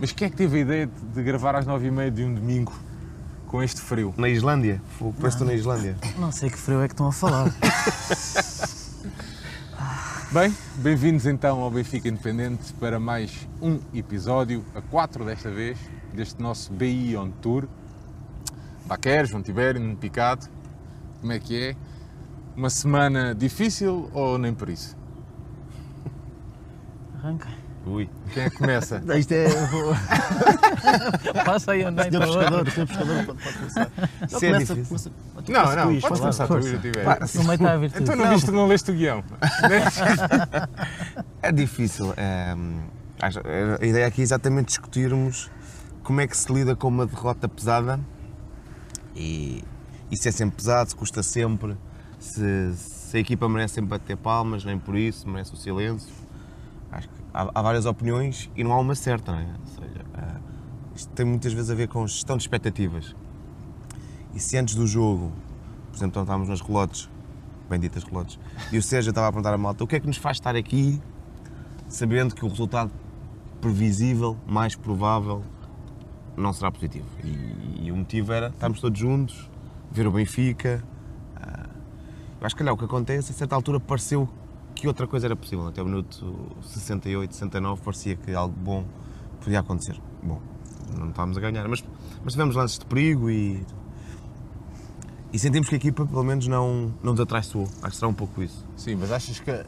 Mas quem é que teve a ideia de- de gravar às nove e meia de um domingo com este frio? Na Islândia. Fogo, Parece que estou na Islândia. Não sei que frio é que estão a falar. Bem, bem-vindos então ao Benfica Independente para mais um episódio, a quatro desta vez, deste nosso BI On Tour. Baqueres, João Tibério, Nuno Picado, como é que é? Uma semana difícil ou nem por isso? Arranca. Ui. Quem é que começa? Isto é. Passa aí Senhor para pescador, senhor pescador, pode, pode começar. Isso é começa, difícil. começa- Não, começa não, com isto, podes começar tu, Tibério. No meio está a virtude. Então não viste, não leste o guião? É difícil. é, acho- a ideia aqui é exatamente discutirmos como é que se lida com uma derrota pesada e, e se é sempre pesado, se custa sempre, se, se a equipa merece sempre bater palmas, nem por isso, merece o silêncio. Acho que há, há várias opiniões e não há uma certa, não é? Ou seja, é, isto tem muitas vezes a ver com gestão de expectativas. E se antes do jogo, por exemplo, estávamos nas relotes, benditas relotes, e o Sérgio estava a perguntar à malta o que é que nos faz estar aqui sabendo que o resultado previsível, mais provável, não será positivo. E, e o motivo era estarmos todos juntos, ver o Benfica. ah, eu acho que calhar o que acontece, a certa altura pareceu que outra coisa era possível. Até o minuto 68, 69 parecia que algo bom podia acontecer. Bom, não estávamos a ganhar, mas, mas tivemos lances de perigo e. E sentimos que a equipa, pelo menos, não, não nos atraiçoou. Acho que será um pouco isso. Sim, mas achas que a,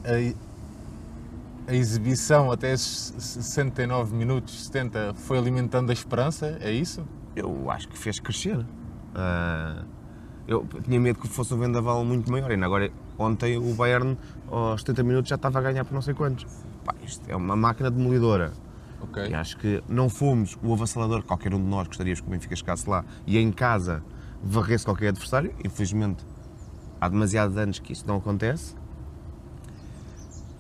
a exibição até esses 69 minutos, 70, foi alimentando a esperança? É isso? eu acho que fez crescer. Ah, eu tinha medo que fosse um vendaval muito maior. Ainda agora, ontem o Bayern, aos 70 minutos, já estava a ganhar por não sei quantos. Pá, isto é uma máquina demolidora. Ok. E acho que não fomos o avassalador que qualquer um de nós gostaríamos que o Benfica chegasse lá e em casa varresse qualquer adversário. Infelizmente, há demasiados anos que isso não acontece.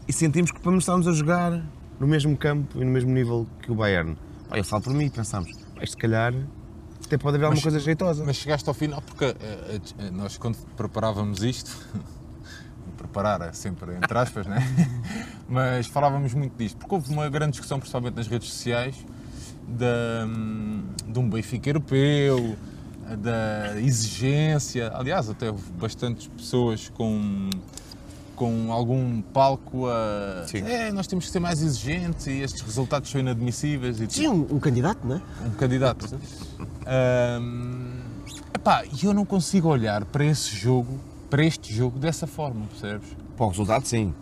E sentimos que menos estávamos a jogar no mesmo campo e no mesmo nível que o Bayern. Eu falo por mim e isto se calhar até pode haver alguma Mas- coisa jeitosa. Mas chegaste ao final, porque eh, nós quando preparávamos isto, preparar é sempre entre aspas, né? mas falávamos muito disto, porque houve uma grande discussão, principalmente nas redes sociais, da, hum, de um Benfica europeu, da exigência. Aliás, até houve bastantes pessoas com, com algum palco a. Sim. É, nós temos que ser mais exigentes e estes resultados são inadmissíveis. E Sim, um, um candidato, não é? um candidato. Epá, e eu não consigo olhar para esse jogo, para este jogo, dessa forma, percebes? Para o resultado, sim.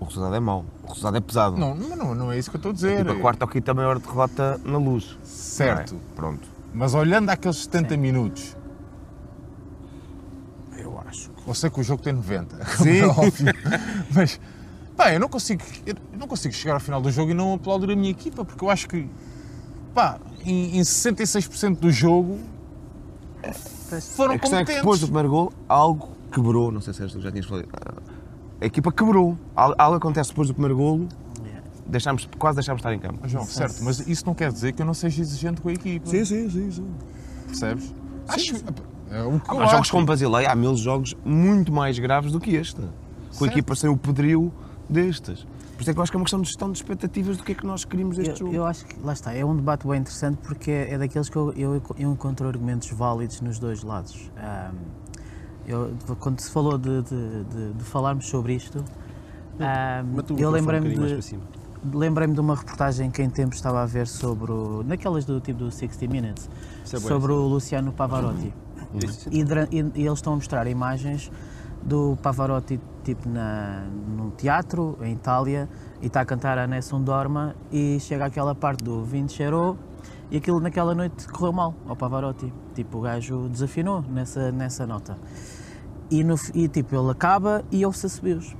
O resultado é mau. O resultado é pesado. Não, não, não, não é isso que eu estou a dizer. Tipo, a quarta ou quinta maior derrota na luz. Certo. É? Pronto. Mas olhando aqueles 70 minutos, Eu sei que o jogo tem 90, como Sim. é óbvio, mas pá, eu não consigo, eu não consigo chegar ao final do jogo e não aplaudir a minha equipa, porque eu acho que pá, em, em 66% do jogo foram A questão é que competentes. depois do primeiro gol, algo quebrou. Não sei se tu já tinhas falado. A equipa quebrou. Al- Algo acontece depois do primeiro golo, deixámos, quase deixámos de estar em campo. João, certo, mas isso não quer dizer que eu não seja exigente com a equipa. sim, sim, sim. Percebes? Acho. É o que Há jogos acho. como Basileia, há mil jogos muito mais graves do que este. Com Certo. a equipa sem o pedril destes. Por isso é que eu acho que é uma questão de gestão de expectativas do que é que nós queríamos deste Eu, jogo. eu acho que, lá está, é um debate bem interessante porque é, é daqueles que eu, eu, eu encontro argumentos válidos nos dois lados. Ahm, eu, quando se falou de, de, de- de falarmos sobre isto, o eu lembrei-me um lembrei-me de uma reportagem que em tempos estava a ver sobre, o, naquelas do tipo do 60 Minutes, é sobre o Luciano Pavarotti. Isso, E, dura- e- e eles estão a mostrar imagens do Pavarotti tipo na, num teatro em Itália e está a cantar a Nessun Dorma e chega àquela parte do Vinci cheirou e aquilo naquela noite correu mal ao Pavarotti. Tipo, o gajo desafinou nessa, nessa nota. E, no, e tipo, ele acaba e ouve-se assobios.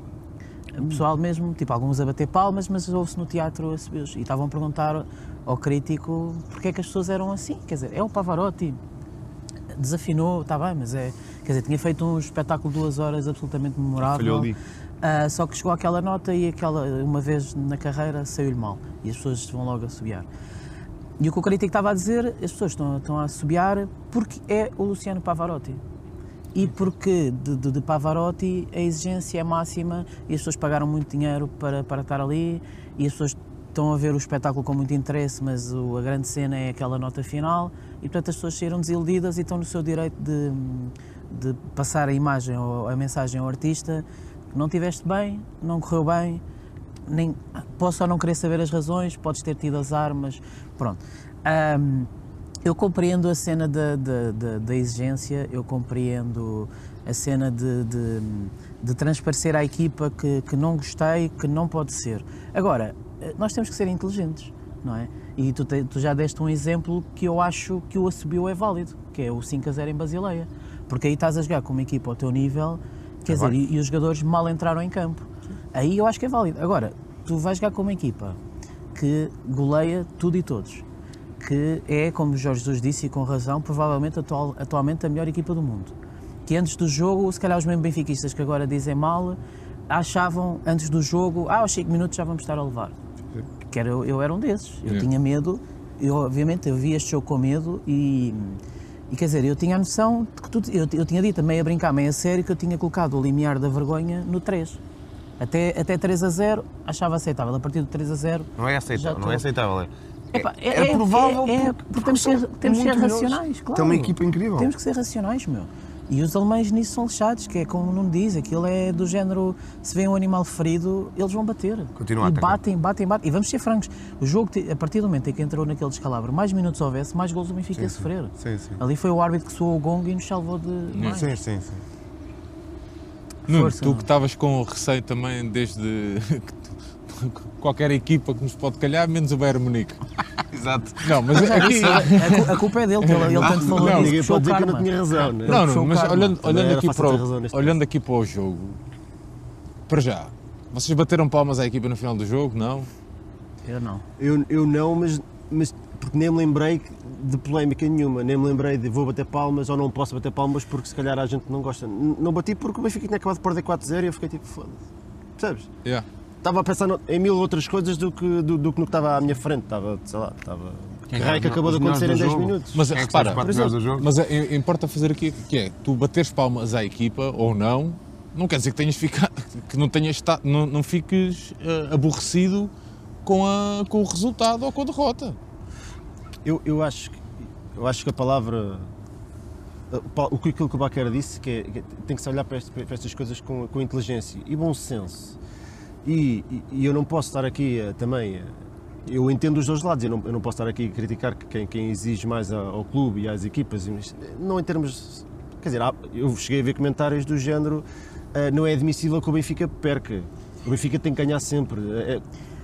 O pessoal mesmo, tipo, alguns a bater palmas, mas ouve-se no teatro assobios. E estavam a perguntar ao crítico porque é que as pessoas eram assim. Quer dizer, é o Pavarotti, desafinou, está bem, mas é. Quer dizer, tinha feito um espetáculo de duas horas absolutamente memorável. Falhou ali. ah, só que chegou àquela nota e aquela, uma vez na carreira saiu-lhe mal. E as pessoas vão logo assobiar. E o que o crítico estava a dizer, as pessoas estão, estão a assobiar porque é o Luciano Pavarotti. E porque de, de, de Pavarotti a exigência é máxima e as pessoas pagaram muito dinheiro para, para estar ali e as pessoas estão a ver o espetáculo com muito interesse, mas o- a grande cena é aquela nota final e portanto as pessoas saíram desiludidas e estão no seu direito de, de passar a imagem ou a mensagem ao artista que não tiveste bem, não correu bem, nem, posso ou não querer saber as razões, podes ter tido azar, mas pronto. Ahm, eu compreendo a cena da, da, da- da exigência, eu compreendo a cena de, de, de transparecer à equipa que, que não gostei, que não pode ser. Agora, eh, nós temos que ser inteligentes, não é? E tu, te- tu já deste um exemplo que eu acho que o assobio é válido, que é o 5 a 0 em Basileia. Porque aí estás a jogar com uma equipa ao teu nível, quer dizer, e, e os jogadores mal entraram em campo. Aí eu acho que é válido. Agora, tu vais jogar com uma equipa que goleia tudo e todos, que é, como o Jorge Jesus disse, e com razão, provavelmente atual- atualmente a melhor equipa do mundo. Que antes do jogo, se calhar os mesmos benfiquistas que agora dizem mal, achavam antes do jogo, ah, aos 5 minutos já vamos estar a levar. Que era, eu, eu era um desses. Eu Yeah. tinha medo, eu, obviamente eu vi este jogo com medo e, e quer dizer, eu tinha a noção de que tu, eu, eu tinha dito, meio a brincar, meio a sério, que eu tinha colocado o limiar da vergonha no 3. Até, até 3 a 0 achava aceitável. A partir do 3 a 0 Não é aceitável, não é aceitável. É, Epá, é, provável é, é, porque, porque temos que ser, temos que ser racionais, claro. Tem uma equipa incrível. Temos que ser racionais, meu. E os alemães nisso são lixados, que é como não diz, aquilo é do género, se vê um animal ferido, eles vão bater. Continua a e batem, batem, batem. E vamos ser francos, o jogo, a partir do momento em que entrou naquele descalabro, mais minutos houvesse, mais gols o Benfica ia sofrer. Sim, sim. Ali foi o árbitro que soou o gongo e nos salvou de mais. Sim, sim, sim. Nuno, Força, tu que estavas com receio também desde que tu- qualquer equipa que nos pode calhar, menos o Bayern Munique. Exato. Não, mas Já aqui... a, cu- a culpa é dele, que ele, ele tanto falou não, disso, Ninguém pode dizer o que eu não tinha razão, né? Não, não, mas olhando, olhando, aqui para o, olhando aqui para o jogo, para já, vocês bateram palmas à equipa no final do jogo, não? Eu não. Eu, eu não, mas, mas porque nem me lembrei de polémica nenhuma, nem me lembrei de vou bater palmas ou não posso bater palmas porque se calhar a gente não gosta. N- Não bati porque o Benfica tinha acabado de perder 4-0 e eu fiquei tipo, foda-se. Percebes? Yeah. Estava a pensar no- em mil outras coisas do que, do, do que no que estava à minha frente. Estava, sei lá, estava. Que raio é que os acabou de acontecer em do 10 jogo? minutos. Mas é repara, mas é, importa fazer aqui que é, tu bateres palmas à equipa ou não, não quer dizer que tenhas ficado, que não tenhas estado, não, não fiques eh, aborrecido com, a, com o resultado ou com a derrota. Eu, eu, acho, que- eu acho que a palavra. pa- O que aquilo que o Baquer disse, que, é, que tem que se olhar para, este- para estas coisas com, com inteligência e bom senso. E, e- eu não posso estar aqui eh, também. eh, Eu entendo os dois lados, eu não, eu não posso estar aqui a criticar que quem, quem exige mais ao clube e às equipas, mas não em termos. Quer dizer, eu cheguei a ver comentários do género: eh, não é admissível que o Benfica perca. O Benfica tem que ganhar sempre.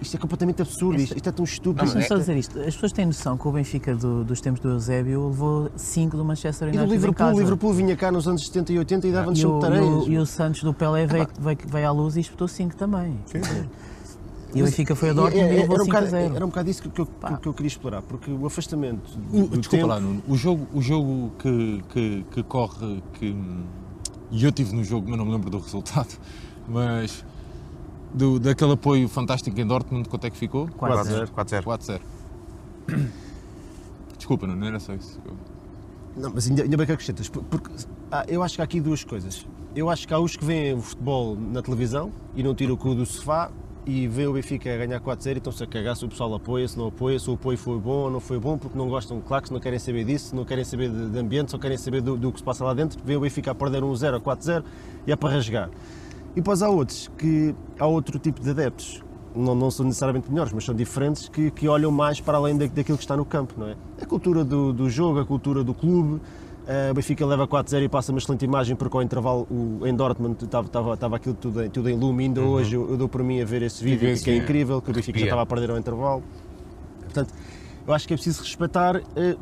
Isto é completamente absurdo, isto, isto é tão estúpido. Deixa-me Isto só é- dizer isto. As pessoas têm noção que o Benfica do- dos tempos do Eusébio levou 5 do Manchester E United do em Liverpool, o Liverpool vinha cá nos anos 70 e 80 e dava-nos E 5 o, e, tareias. o, e o Santos do Pelé veio, veio, veio à luz e disputou 5 também. Quer dizer, E o Benfica foi a Dortmund e, era, levou um 5 a bocado, 0. era um bocado isso que, que eu, que eu queria explorar, porque o afastamento do, O- do desculpa tempo... lá, Nuno. O jogo, o jogo que, que, que corre, que, e eu estive no jogo, mas não me lembro do resultado, mas do, daquele apoio fantástico em Dortmund, quanto é que ficou? 4-0. 4-0. 4-0. Desculpa, não, não era só isso. Não, mas ainda, ainda bem que acrescentas, por- porque ah, eu acho que há aqui duas coisas. Eu acho que há os que veem o futebol na televisão e não tiram o cu do sofá e veem o Benfica a ganhar 4-0 e estão-se a cagar se o pessoal apoia, se não apoia, se o apoio foi bom ou não foi bom, porque não gostam de claques, não querem saber disso, não querem saber de, de ambiente, só querem saber do, do que se passa lá dentro. Veem o Benfica a perder 1-0 ou 4-0 e é para rasgar. E depois há outros, que há outro tipo de adeptos, não, não são necessariamente melhores, mas são diferentes, que, que olham mais para além da- daquilo que está no campo, não é? A cultura do, do jogo, a cultura do clube, eh, o Benfica leva 4-0 e passa uma excelente imagem porque ao intervalo o, em Dortmund estava, estava, estava aquilo tudo em, tudo em lume, ainda hoje eu, eu dou por mim a ver esse vídeo, esse que é incrível, que o Benfica já estava a perder ao intervalo. Portanto, eu acho que é preciso respeitar eh,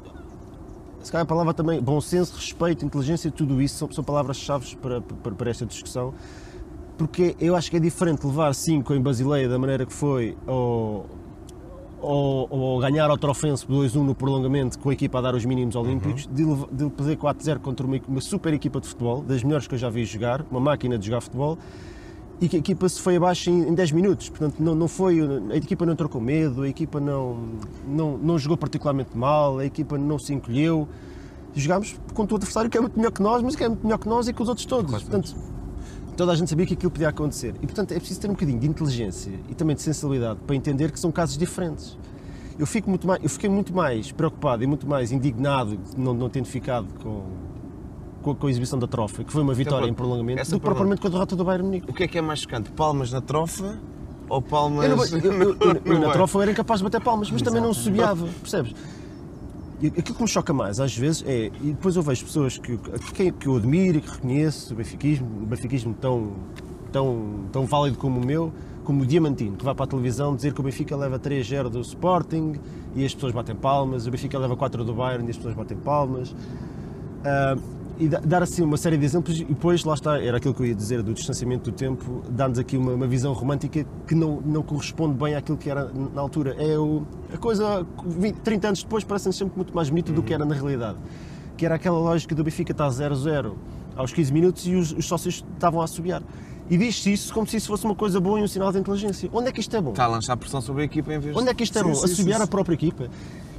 se calhar a palavra também, bom senso, respeito, inteligência, tudo isso são, são palavras-chave para, para, para esta discussão, porque eu acho que é diferente levar 5 em Basileia da maneira que foi, ou, ou, ou ganhar ao Trofense 2-1 no prolongamento com a equipa a dar os mínimos olímpicos, de, leva- de fazer 4-0 contra uma, uma super equipa de futebol, das melhores que eu já vi jogar, uma máquina de jogar futebol, e que a equipa se foi abaixo em, em 10 minutos. Portanto, não, não foi, a equipa não entrou com medo, a equipa não, não, não jogou particularmente mal, a equipa não se encolheu. Jogámos contra o adversário que é muito melhor que nós, mas que é muito melhor que nós e que os outros todos. Portanto, Toda a gente sabia que aquilo podia acontecer. E, portanto, é preciso ter um bocadinho de inteligência e também de sensibilidade para entender que são casos diferentes. Eu, fico muito mais, eu fiquei muito mais preocupado e muito mais indignado não, não tendo ficado com, com, a, com a exibição da trofa, que foi uma vitória Então, em prolongamento, do que pergunta- propriamente com a derrota do Bayern Munique. O que é que é mais chocante? Palmas na trofa ou palmas Eu, não- eu- eu- eu- na trofa era incapaz de bater palmas, mas também não subiava, percebes? Aquilo que me choca mais, às vezes, é. E depois eu vejo pessoas que, que, que eu admiro e que reconheço, o benfiquismo, o benfiquismo tão, tão, tão válido como o meu, como o Diamantino, que vai para a televisão dizer que o Benfica leva 3-0 do Sporting e as pessoas batem palmas, o Benfica leva 4 do Bayern e as pessoas batem palmas. Ah, e da- dar assim uma série de exemplos e depois, lá está, era aquilo que eu ia dizer do distanciamento do tempo, dar-nos aqui uma, uma visão romântica que não, não corresponde bem àquilo que era na altura. É o, a coisa, 20, 30 anos depois, parece-nos sempre muito mais bonito do que era na realidade. Que era aquela lógica do Benfica estar 0-0 aos 15 minutos e os, os sócios estavam a assobiar. E diz-se isso como se isso fosse uma coisa boa e um sinal de inteligência. Onde é que isto é bom? Está a lançar pressão sobre a equipa em vez de... Onde é que isto é Sim, bom? sim, Assobiar sim, a própria equipa.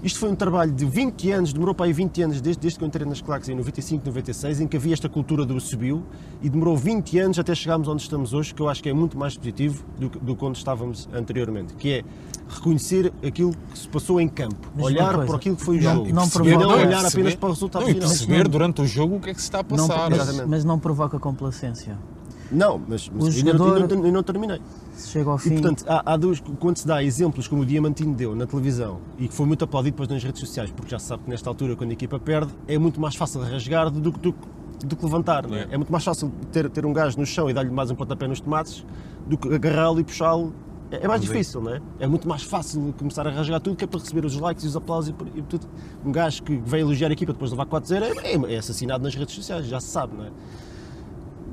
Isto foi um trabalho de 20 anos, demorou para aí 20 anos, desde, desde que eu entrei nas claques em 95, 96, em que havia esta cultura do subiu e demorou 20 anos até chegarmos onde estamos hoje, que eu acho que é muito mais positivo do que, do que onde estávamos anteriormente, que é reconhecer aquilo que se passou em campo, Mas olhar para aquilo que foi o não- jogo, não e provoca- não Não, olhar perceber- apenas para o resultado Não, e final. perceber não- durante o jogo o que é que se está a Não, passar. mas, Exatamente. mas não provoca complacência. Não, mas, mas não- jogador- não- ainda não terminei. Chega ao E fim. portanto, há, há dois, quando se dá exemplos como o Diamantino deu na televisão e que foi muito aplaudido depois nas redes sociais, porque já se sabe que nesta altura, quando a equipa perde, é muito mais fácil rasgar do, que- do, que- do que levantar. não é? É. É muito mais fácil ter, ter um gajo no chão e dar-lhe mais um pontapé nos tomates do que agarrá-lo e puxá-lo. É, é mais difícil, não é? É muito mais fácil começar a rasgar tudo que é para receber os likes e os aplausos e, e tudo. Um gajo que veio elogiar a equipa depois de levar 4-0 é, é- é assassinado nas redes sociais, já se sabe, não é?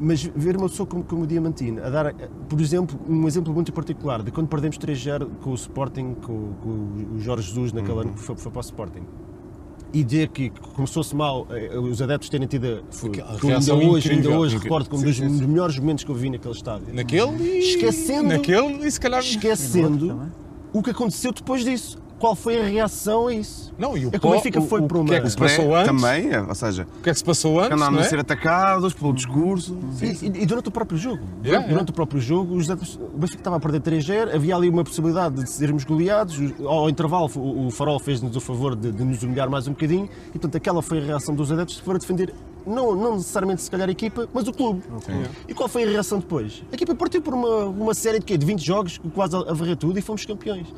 Mas ver uma pessoa como, como o Diamantino a dar, por exemplo, um exemplo muito particular de quando perdemos 3-0 com o Sporting, com, com o Jorge Jesus naquele ano que foi, foi para o Sporting. E dizer que começou-se mal, eh, os adeptos terem tido. Ainda hoje, ainda incrível. hoje Incrível. recordo como Sim, dos, sim, melhores momentos que eu vi naquele estádio. Naquele e... Esquecendo- Naquele e se calhar... Esquecendo o que aconteceu depois disso. Qual foi a reação a isso? Não, e o É que o pó- Benfica foi o, para o uma- que é que se passou antes? Também, é, ou seja, O que é que se passou antes, andaram não a é? ser atacados pelo discurso. E, e- e durante o próprio jogo. Yeah, durante, yeah. o próprio jogo, os adeptos- o Benfica estava a perder 3-0, havia ali uma possibilidade de sermos goleados. Ao intervalo, o, o Farol fez-nos o favor de, de nos humilhar mais um bocadinho, e portanto, aquela foi a reação dos adeptos para defender, não, não necessariamente se calhar a equipa, mas o clube. E qual foi a reação depois? A equipa partiu por uma, uma série de, quê? de 20 jogos, quase a, a varrer tudo, e fomos campeões.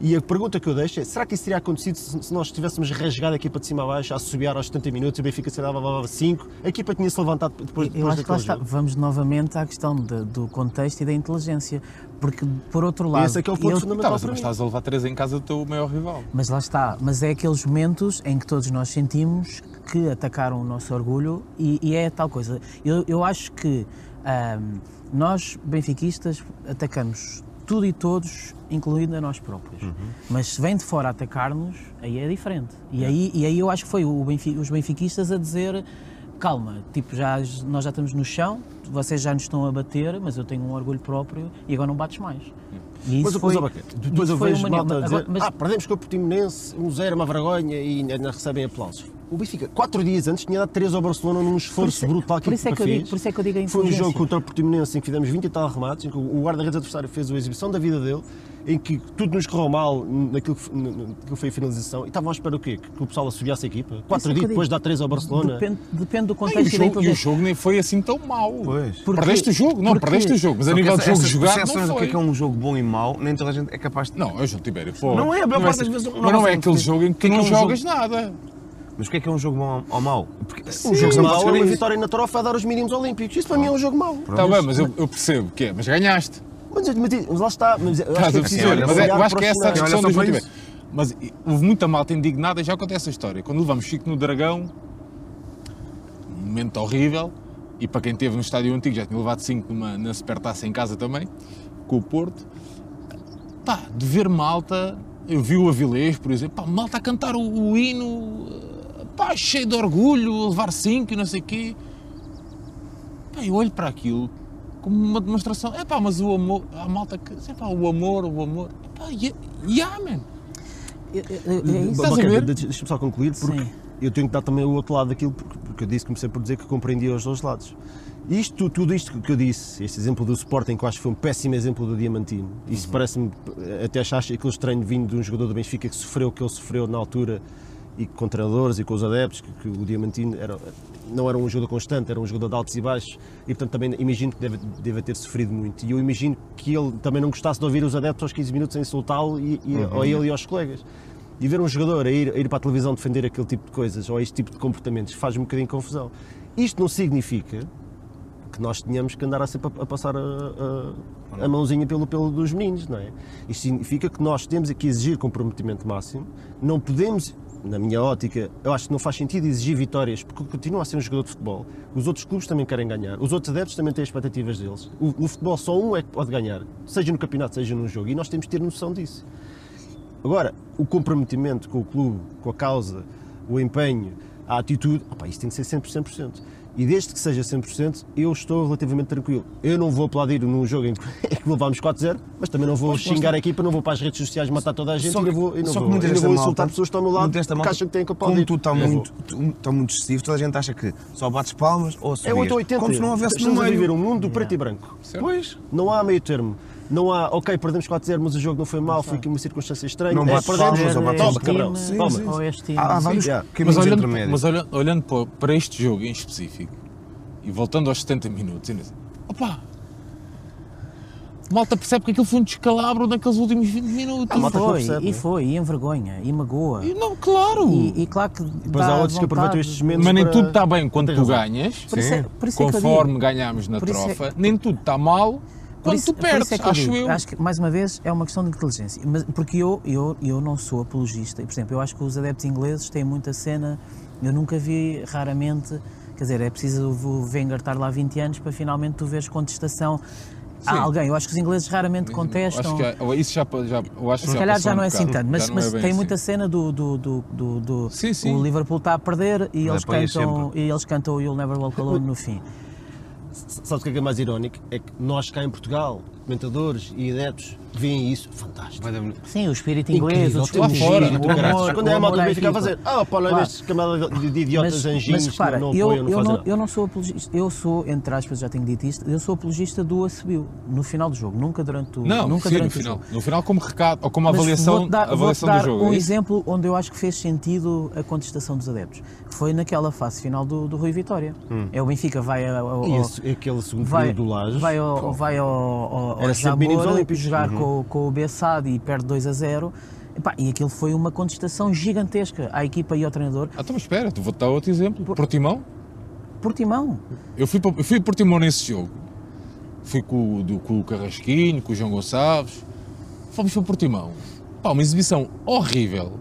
E a pergunta que eu deixo é: será que isso teria acontecido se, nós tivéssemos rasgado a equipa de cima a baixo, a assobiar aos 70 minutos, o Benfica se dava 5, a equipa tinha-se levantado depois, Eu depois acho que lá daquele está. jogo? Vamos novamente à questão de- do contexto e da inteligência. Porque, por outro lado. Esse é que é o ponto eu- fundamental. Para mas mim. estás a levar três em casa do teu maior rival. Mas lá está. Mas é aqueles momentos em que todos nós sentimos que atacaram o nosso orgulho e, e é tal coisa. Eu, eu acho que nós, benfiquistas, atacamos tudo e todos, incluindo a nós próprios. Mas se vem de fora atacar-nos, aí é diferente. E, aí, e aí eu acho que foi o Benfi- os benfiquistas a dizer calma, tipo, já, nós já estamos no chão, vocês já nos estão a bater, mas eu tenho um orgulho próprio e agora não bates mais. E Mas, mas, foi, depois eu vejo malta a dizer agora- mas- ah, perdemos com o Portimonense, um zero, uma vergonha e ainda recebem aplausos. O Benfica, quatro dias antes, tinha dado três ao Barcelona num esforço isso- brutal que por isso é que eu fez. digo- por isso é que eu digo a Foi um jogo contra o Portimonense em que fizemos 20 e tal remates, em que o guarda-redes adversário fez a exibição da vida dele, em que tudo nos correu mal naquilo que, naquilo que foi a finalização e estavam à espera o quê? Que o pessoal assobiasse a equipa? Quatro é eu dias depois de dar três ao Barcelona? Depende, depende do E o, contexto e da jogo, e o inteligência. jogo nem foi assim tão mau. Pois. Porque- Perdeste o jogo? Não, porque- perdeste o jogo, mas a nível de jogo jogado percepções não do que é foi. que é um jogo bom e mau, nem toda a gente é capaz de... Não, é João Tibério, pô. Não é, a maior Não parte assim- das vezes não Mas não é aquele jogo em o que é não é um jogas nada. Mas o que é que é um jogo bom ou mau? Porque Um o jogo mau é uma vitória na trofa a dar os mínimos olímpicos. Isso para mim é um jogo mau. Está bem, mas eu, eu percebo que é, mas ganhaste. Mas, mas, mas lá está. Mas, eu acho que a é preciso perceber? olha, Mas é- eu acho que é essa a discussão Olha do só João para Tibério. Mas houve muita malta indignada, e já conta essa história. Quando levamos Chico no Dragão, um momento horrível, e para quem esteve no estádio antigo já tinha levado 5 numa, na Supertaça em casa também, com o Porto, pá, de ver malta, eu vi o Avilés, por exemplo, pá, malta a cantar o, o hino, eh, pá, cheio de orgulho, a levar 5 e não sei o quê. Pá, eu olho para aquilo como uma demonstração, é pá, mas o amor, a malta que, é pá, o amor, o amor, é pá, yeah, yeah, man. É- é- é isso. Deixa-me só concluir, porque Sim. eu tenho que dar também o outro lado daquilo, porque porque eu disse, comecei por dizer que compreendia os dois lados. Isto, tudo isto que eu disse, este exemplo do Sporting, que eu acho que foi um péssimo exemplo do Diamantino, isso parece-me, até achaste aquilo estranho vindo de um jogador do Benfica que sofreu o que ele sofreu na altura e com treinadores e com os adeptos, que, que o Diamantino era, não era um jogador constante, era um jogador de altos e baixos e portanto também imagino que deve, deve ter sofrido muito e eu imagino que ele também não gostasse de ouvir os adeptos aos 15 minutos a insultá-lo e, e, ou a ele e aos colegas. E ver um jogador a ir, a ir para a televisão defender aquele tipo de coisas ou este tipo de comportamentos faz-me um bocadinho de confusão. Isto não significa que nós tínhamos que andar a sempre a, passar a, a- a mãozinha pelo pelo dos meninos, não é? Isto significa que nós temos que exigir comprometimento máximo, não podemos, na minha ótica, eu acho que não faz sentido exigir vitórias, porque continua a ser um jogador de futebol, os outros clubes também querem ganhar, os outros adeptos também têm expectativas deles. O, no futebol só um é que pode ganhar, seja no campeonato, seja num jogo, e nós temos que ter noção disso. Agora, o comprometimento com o clube, com a causa, o empenho, a atitude, opá, isso tem que ser sempre 100%. E desde que seja 100%, eu estou relativamente tranquilo. Eu não vou aplaudir num jogo em que, que levámos 4-0, mas também não vou xingar a equipa, não vou para as redes sociais matar toda a gente Só e que- não vou, e não só que vou, muitas e não desta vou malta- insultar pessoas que estão ao meu lado muitas malta, acham que têm que Como aplaudir. tu está muito, tu- está muito excessivo, toda a gente acha que só bates palmas ou É subias. 880. Como se não houvesse no Estamos a meio. viver um mundo preto e branco. Pois. Não há meio termo. Não há, ok, perdemos 4-0, mas o jogo não foi mau, foi aqui uma circunstância estranha. Não É, perdemos, palmas ou Ver bates toma, cabrão, toma. Ou este time. Há, há vários yeah. Mas olhando, mas olhando, olhando para, este jogo em específico e voltando aos 70 minutos, ainda assim, opa, malta percebe que aquilo foi um descalabro naqueles últimos 20 minutos. Ah, E foi, percebe, e né? foi, e envergonha, e magoa. E não, claro, E, e claro que Depois dá há outros que aproveitam estes momentos mas nem para- tudo está bem quando tu razão. ganhas, Por isso é- por isso é conforme digo. ganhámos na Por isso é- trofa, nem tudo está mal quando isso- tu isso perdes, é acho digo, eu. Acho que, mais uma vez, é uma questão de inteligência. Mas, porque eu, eu, eu não sou apologista. E, por exemplo, eu acho que os adeptos ingleses têm muita cena. Eu nunca vi, raramente. Quer dizer, é preciso o Wenger estar lá 20 anos para finalmente tu veres contestação a Sim. alguém. Eu acho que os ingleses raramente contestam. Acho que isso já, já, eu acho que Se calhar já não é assim tanto, mas, mas é tem assim. muita cena do, do, do, do, do- Sim, sim. o Liverpool está a perder e eles, cantam, e eles cantam o You'll Never Walk Alone no fim. Sabes o que é que é mais irónico? É que nós cá em Portugal, comentadores e adeptos, veem isso, fantástico. Sim, o espírito inglês, o Incrível, o amor, caraças. Quando é a malta Benfica a fazer, ah, pá, Claro. estes camada de, de idiotas anjinhos mas que não, apoiam, não eu, fazem não, nada. eu não sou apologista, eu sou, entre aspas, já tenho dito isto, eu sou apologista do assobio, no final do jogo, nunca durante o Não, nunca sim, no durante o final. jogo. No final como recado, ou como Mas avaliação, dar, avaliação do jogo. um é exemplo onde eu acho que fez sentido a contestação dos adeptos, foi naquela fase final do, do Rui Vitória. É o Benfica vai ao, ao- esse, aquele segundo vai, período do Laje, vai ao, vai ao, ao, ao jogar com, com o Bessade e perde 2 a 0. Epá, e aquilo foi uma contestação gigantesca à equipa e ao treinador. Ah, então, espera, vou-te dar outro exemplo. Portimão. Portimão. Eu fui, para- eu fui Portimão nesse jogo. Fui com, o- do, com o Carrasquinho, com o João Gonçalves. Fomos para Portimão. Pá, uma exibição horrível.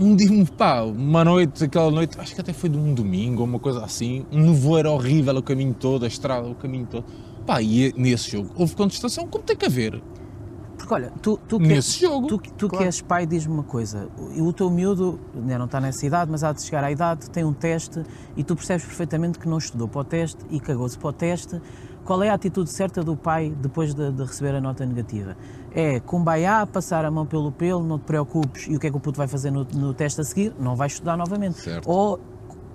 Um dia, pá, uma noite, aquela noite, acho que até foi de um domingo ou uma coisa assim. Um nevoeiro horrível o caminho todo, a estrada, o caminho todo. Pá, e nesse jogo houve contestação, como tem que haver. Porque olha, tu, tu, que, Nesse jogo, tu, tu que és pai, diz-me uma coisa: o, o teu miúdo ainda não está nessa idade, mas há de chegar à idade, tem um teste e tu percebes perfeitamente que não estudou para o teste e cagou-se para o teste. Qual é a atitude certa do pai depois de, de receber a nota negativa? É cumbaiá, passar a mão pelo pelo, não te preocupes, e o que é que o puto vai fazer no, no teste a seguir? Não vai estudar novamente. Certo. Ou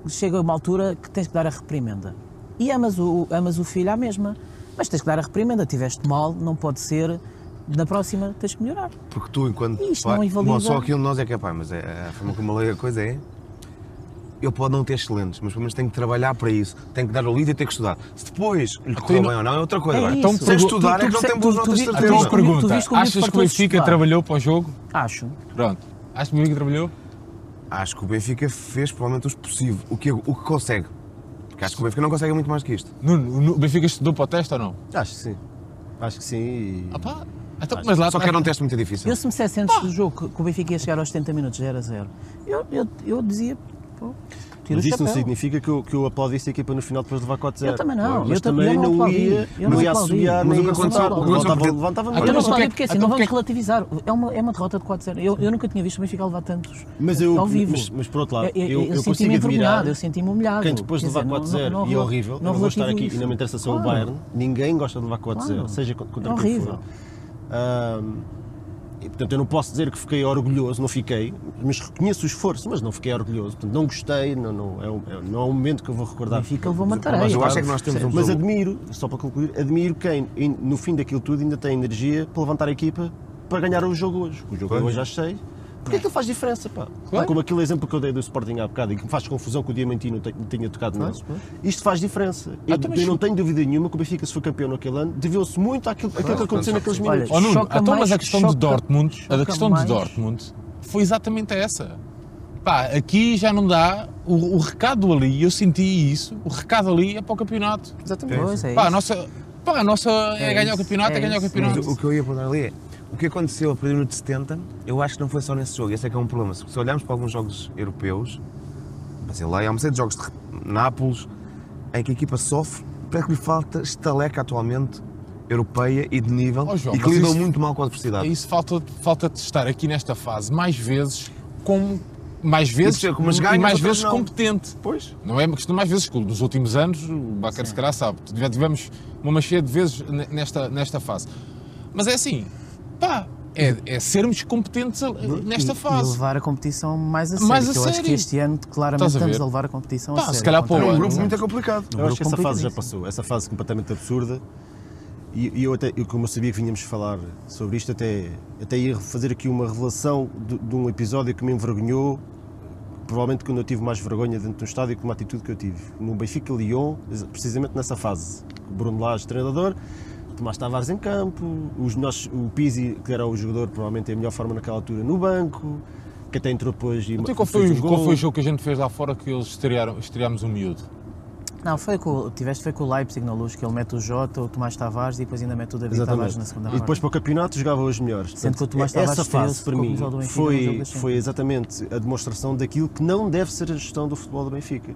chega uma altura que tens que dar a reprimenda. E amas o, amas o filho à mesma, mas tens que dar a reprimenda. Tiveste mal, não pode ser. Na próxima tens que melhorar. Porque tu, enquanto Isto pai, não invalida- bom, só aquilo de nós é que é pai, mas é, a forma como eu leio a coisa é. Ele pode não ter excelentes, mas pelo menos tem que trabalhar para isso. Tem que dar o líder e tem que estudar. Se depois lhe correu não- bem ou não, é outra coisa. É Agora, isso. Sem estudar Tu- é que tu não tem boas tu- tu notas de tu certeza. Então, tu pergunta, viste como achas que o Benfica trabalhou para o jogo? Acho. Pronto. Achas que o Benfica trabalhou? Acho que o Benfica fez provavelmente o possível, o que, o que consegue. Porque acho que o Benfica não consegue muito mais que isto. Nuno, o Benfica estudou para o teste ou não? Acho que sim. Acho que sim. e- pá, então, mas lá Só que era um teste muito difícil. Eu se me dissesse antes do jogo que, que o Benfica ia chegar aos 70 minutos 0 a 0, eu, eu, eu dizia, pô, tiro Mas isso não significa que eu, que eu aplaudisse a equipa no final depois de levar 4-0. Eu também não, Mas eu também não não ia, eu não não ia assobiar Mas nem o que aconteceu- insultar. levantava-me bem. não aplaudi é- porque assim, não vamos é- relativizar. É uma, é uma derrota de 4-0. Eu, eu nunca tinha visto o Benfica levar tantos Mas eu, ao vivo. mas, mas por outro lado, Eu- eu- eu, eu eu senti-me consigo admirar envergonhado, eu senti-me humilhado. quem depois de levar dizer, 4-0 não- não- e é horrível, não eu não vou estar aqui e não me interessa só o. Bayern, ninguém gosta de levar 4-0, Claro. seja contra É quem horrível. for. E, portanto, eu não posso dizer que fiquei orgulhoso, não fiquei, mas reconheço o esforço, mas não fiquei orgulhoso. Portanto, não gostei, não, não, é, um, é- não é um momento que eu vou recordar. Benfica levou uma Mas tarefa. Mas eu acho é que nós temos um Mas admiro, só para concluir, admiro quem, em- no fim daquilo tudo, ainda tem energia para levantar a equipa para ganhar o jogo hoje. O jogo Pois. hoje às 6. Porque é que ele faz diferença, pá? Claro. Como aquele exemplo que eu dei do Sporting há bocado e que me faz confusão que o Diamantino te- tinha tocado Pois, nisso. Isto faz diferença. Eu, também eu não sim. tenho dúvida nenhuma que o Benfica, se foi campeão naquele ano, deveu-se muito àquilo, àquilo que aconteceu naqueles Olha, minutos. Oh, Nuno, Choca então, mas mais- a questão de choca- Dortmund, a questão mais. de Dortmund foi exatamente essa. Pá, aqui já não dá, o, o recado ali, eu senti isso, o recado ali é para o campeonato. Exatamente. Pois, é Pá, a nossa, pá, a nossa é, É ganhar o isso, campeonato, é, é ganhar o isso. campeonato. Mas o que eu ia apontar ali é o que aconteceu a partir do minuto 70, eu acho que não foi só nesse jogo, esse é que é um problema. Se olharmos para alguns jogos europeus, Basileia, há uma série de jogos de Nápoles, em que a equipa sofre, parece que lhe falta estaleca atualmente europeia e de nível Oh, João, e que mas lidam isso- muito mal com a É adversidade. isso, falta, falta de estar aqui nesta fase mais vezes como mais vezes dizer, como as e ganhas, mais vezes não. competente. Pois. Não é uma questão mais vezes que nos últimos anos, o Bacar se calhar sabe, tivemos uma machia de vezes ne- nesta, nesta fase. Mas é assim, pá, é, é sermos competentes a- nesta E- E fase. levar a competição mais a sério. Mais a eu acho que sério. este ano claramente a estamos a levar a competição Pá, a se sério. calhar contra para o É um ano. grupo muito complicado. Eu acho que essa fase já passou, essa fase completamente absurda. E, e eu até, eu, como eu sabia que vinhamos falar sobre isto, até, até ia fazer aqui uma revelação de, de um episódio que me envergonhou, provavelmente quando eu tive mais vergonha dentro do estádio com uma atitude que eu tive. No Benfica Lyon, precisamente nessa fase. Bruno Lage, treinador, Tomás Tavares em campo, os nossos, o Pizzi, que era o jogador, provavelmente a melhor forma naquela altura, no banco, que até entrou depois e Então, qual, foi, um qual foi o jogo que a gente fez lá fora que eles estrearam, estreámos um miúdo? Não, foi com, tiveste foi com o Leipzig na luz, que ele mete o Jota, o Tomás Tavares e depois ainda mete o David Tavares Exatamente. na segunda E depois parte. para o campeonato jogava os melhores. Sendo que o Tomás Portanto, Tavares essa fase para o mim foi, foi exatamente a demonstração daquilo que não deve ser a gestão do futebol do Benfica.